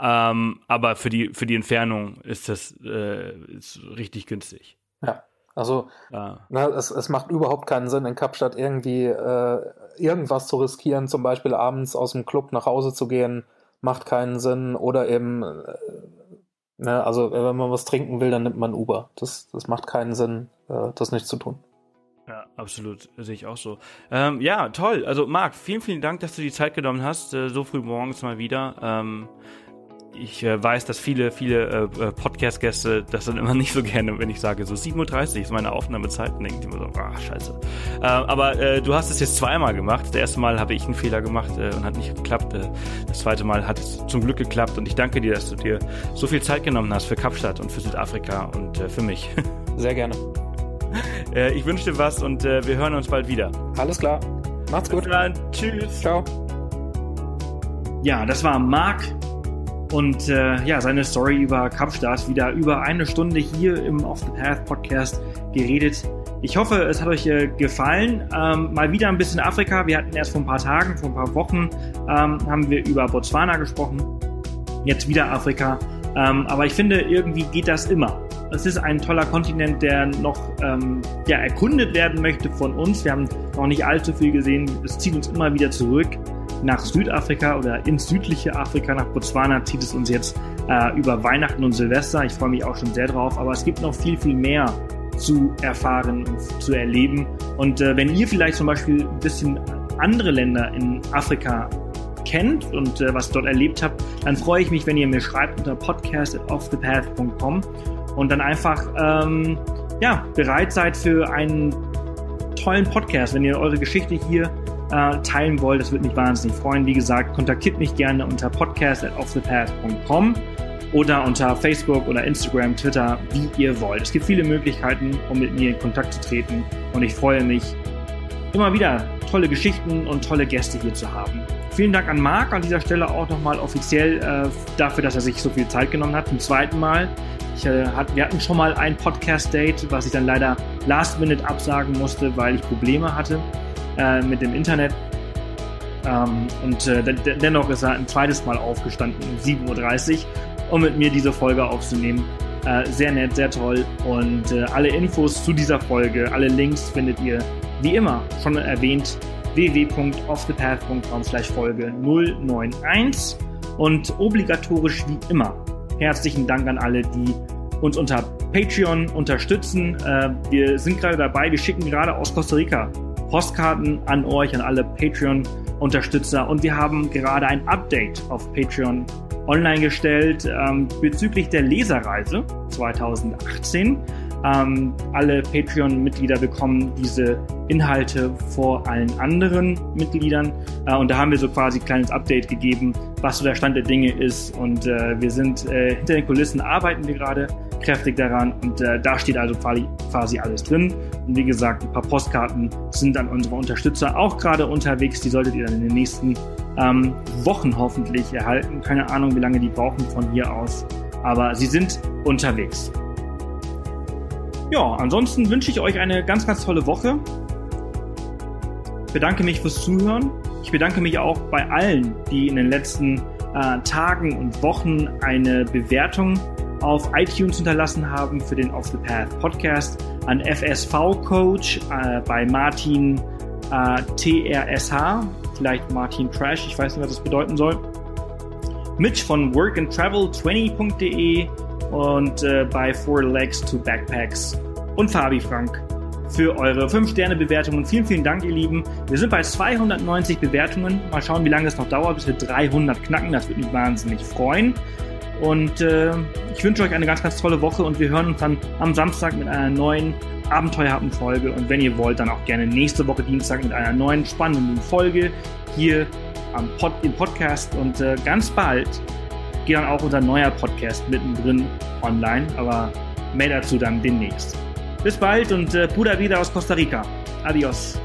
S3: ähm, aber für die, für die Entfernung ist das äh, ist richtig günstig.
S1: Ja, also ja. Na, es, es macht überhaupt keinen Sinn, in Kapstadt irgendwie äh, irgendwas zu riskieren, zum Beispiel abends aus dem Club nach Hause zu gehen, macht keinen Sinn. Oder eben, äh, ne, also wenn man was trinken will, dann nimmt man Uber. Das, das macht keinen Sinn, äh, das nicht zu tun.
S3: Ja, absolut, sehe ich auch so. Ähm, ja, toll. Also Marc, vielen, vielen Dank, dass du die Zeit genommen hast, äh, so früh morgens mal wieder. Ähm, ich äh, weiß, dass viele, viele äh, äh, Podcast-Gäste das dann immer nicht so gerne, wenn ich sage, so 7.30 Uhr ist meine Aufnahmezeit, und denken die immer so, ah, scheiße. Äh, aber äh, du hast es jetzt zweimal gemacht. Das erste Mal habe ich einen Fehler gemacht äh, und hat nicht geklappt. Das zweite Mal hat es zum Glück geklappt und ich danke dir, dass du dir so viel Zeit genommen hast für Kapstadt und für Südafrika und für mich.
S1: Sehr gerne.
S3: ich wünsche dir was und wir hören uns bald wieder.
S1: Alles klar. Macht's gut.
S3: Dann. Tschüss.
S1: Ciao.
S2: Ja, das war Marc und äh, ja, seine Story über Kapstadt wieder über eine Stunde hier im Off the Path Podcast geredet. Ich hoffe, es hat euch äh, gefallen. Ähm, mal wieder ein bisschen Afrika. Wir hatten erst vor ein paar Tagen, vor ein paar Wochen, ähm, haben wir über Botswana gesprochen. Jetzt wieder Afrika. Ähm, aber ich finde, irgendwie geht das immer. Es ist ein toller Kontinent, der noch ähm, ja, erkundet werden möchte von uns. Wir haben noch nicht allzu viel gesehen. Es zieht uns immer wieder zurück nach Südafrika oder ins südliche Afrika, nach Botswana zieht es uns jetzt äh, über Weihnachten und Silvester. Ich freue mich auch schon sehr drauf, aber es gibt noch viel, viel mehr zu erfahren und zu erleben. Und äh, wenn ihr vielleicht zum Beispiel ein bisschen andere Länder in Afrika kennt und äh, was dort erlebt habt, dann freue ich mich, wenn ihr mir schreibt unter podcast@offthepath.com und dann einfach ähm, ja bereit seid für einen tollen Podcast, wenn ihr eure Geschichte hier äh, teilen wollt. Das würde mich wahnsinnig freuen. Wie gesagt, kontaktiert mich gerne unter podcast.offthepath.com oder unter Facebook oder Instagram, Twitter, wie ihr wollt. Es gibt viele Möglichkeiten, um mit mir in Kontakt zu treten und ich freue mich, immer wieder tolle Geschichten und tolle Gäste hier zu haben. Vielen Dank an Marc an dieser Stelle auch nochmal offiziell äh, dafür, dass er sich so viel Zeit genommen hat. Zum zweiten Mal. Ich, äh, hat, wir hatten schon mal ein Podcast-Date, was ich dann leider last minute absagen musste, weil ich Probleme hatte äh, mit dem Internet. Ähm, und äh, dennoch ist er ein zweites Mal aufgestanden um 7.30 Uhr, um mit mir diese Folge aufzunehmen. Äh, sehr nett, sehr toll. Und äh, alle Infos zu dieser Folge, alle Links findet ihr wie immer schon erwähnt www.offthepath.com Folge 091 und obligatorisch wie immer herzlichen Dank an alle, die uns unter Patreon unterstützen. Äh, wir sind gerade dabei, wir schicken gerade aus Costa Rica Postkarten an euch, an alle Patreon-Unterstützer. Und wir haben gerade ein Update auf Patreon online gestellt ähm, bezüglich der Leserreise 2018. Ähm, alle Patreon-Mitglieder bekommen diese Inhalte vor allen anderen Mitgliedern. Äh, und da haben wir so quasi ein kleines Update gegeben, was so der Stand der Dinge ist. Und äh, wir sind äh, hinter den Kulissen, arbeiten wir gerade kräftig daran. Und äh, da steht also quasi, alles drin. Und wie gesagt, ein paar Postkarten sind an unsere Unterstützer auch gerade unterwegs. Die solltet ihr dann in den nächsten ähm, Wochen hoffentlich erhalten. Keine Ahnung, wie lange die brauchen von hier aus. Aber sie sind unterwegs. Ja, ansonsten wünsche ich euch eine ganz, ganz tolle Woche. Ich bedanke mich fürs Zuhören. Ich bedanke mich auch bei allen, die in den letzten äh, Tagen und Wochen eine Bewertung auf iTunes hinterlassen haben für den Off the Path Podcast, an FSV Coach äh, bei Martin äh, TRSH, vielleicht Martin Trash, ich weiß nicht, was das bedeuten soll. Mitch von workandtravel20.de und äh, bei Four Legs to Backpacks und Fabi Frank für eure 5-Sterne-Bewertungen. Vielen, vielen Dank, ihr Lieben. Wir sind bei 290 Bewertungen. Mal schauen, wie lange es noch dauert, bis wir 300 knacken. Das würde mich wahnsinnig freuen. Und äh, ich wünsche euch eine ganz, ganz tolle Woche und wir hören uns dann am Samstag mit einer neuen abenteuerhaften Folge. Und wenn ihr wollt, dann auch gerne nächste Woche Dienstag mit einer neuen spannenden Folge hier am Pod, im Podcast. Und äh, ganz bald geht dann auch unser neuer Podcast mittendrin online. Aber mehr dazu dann demnächst. Bis bald und äh, Pura Vida aus Costa Rica. Adios.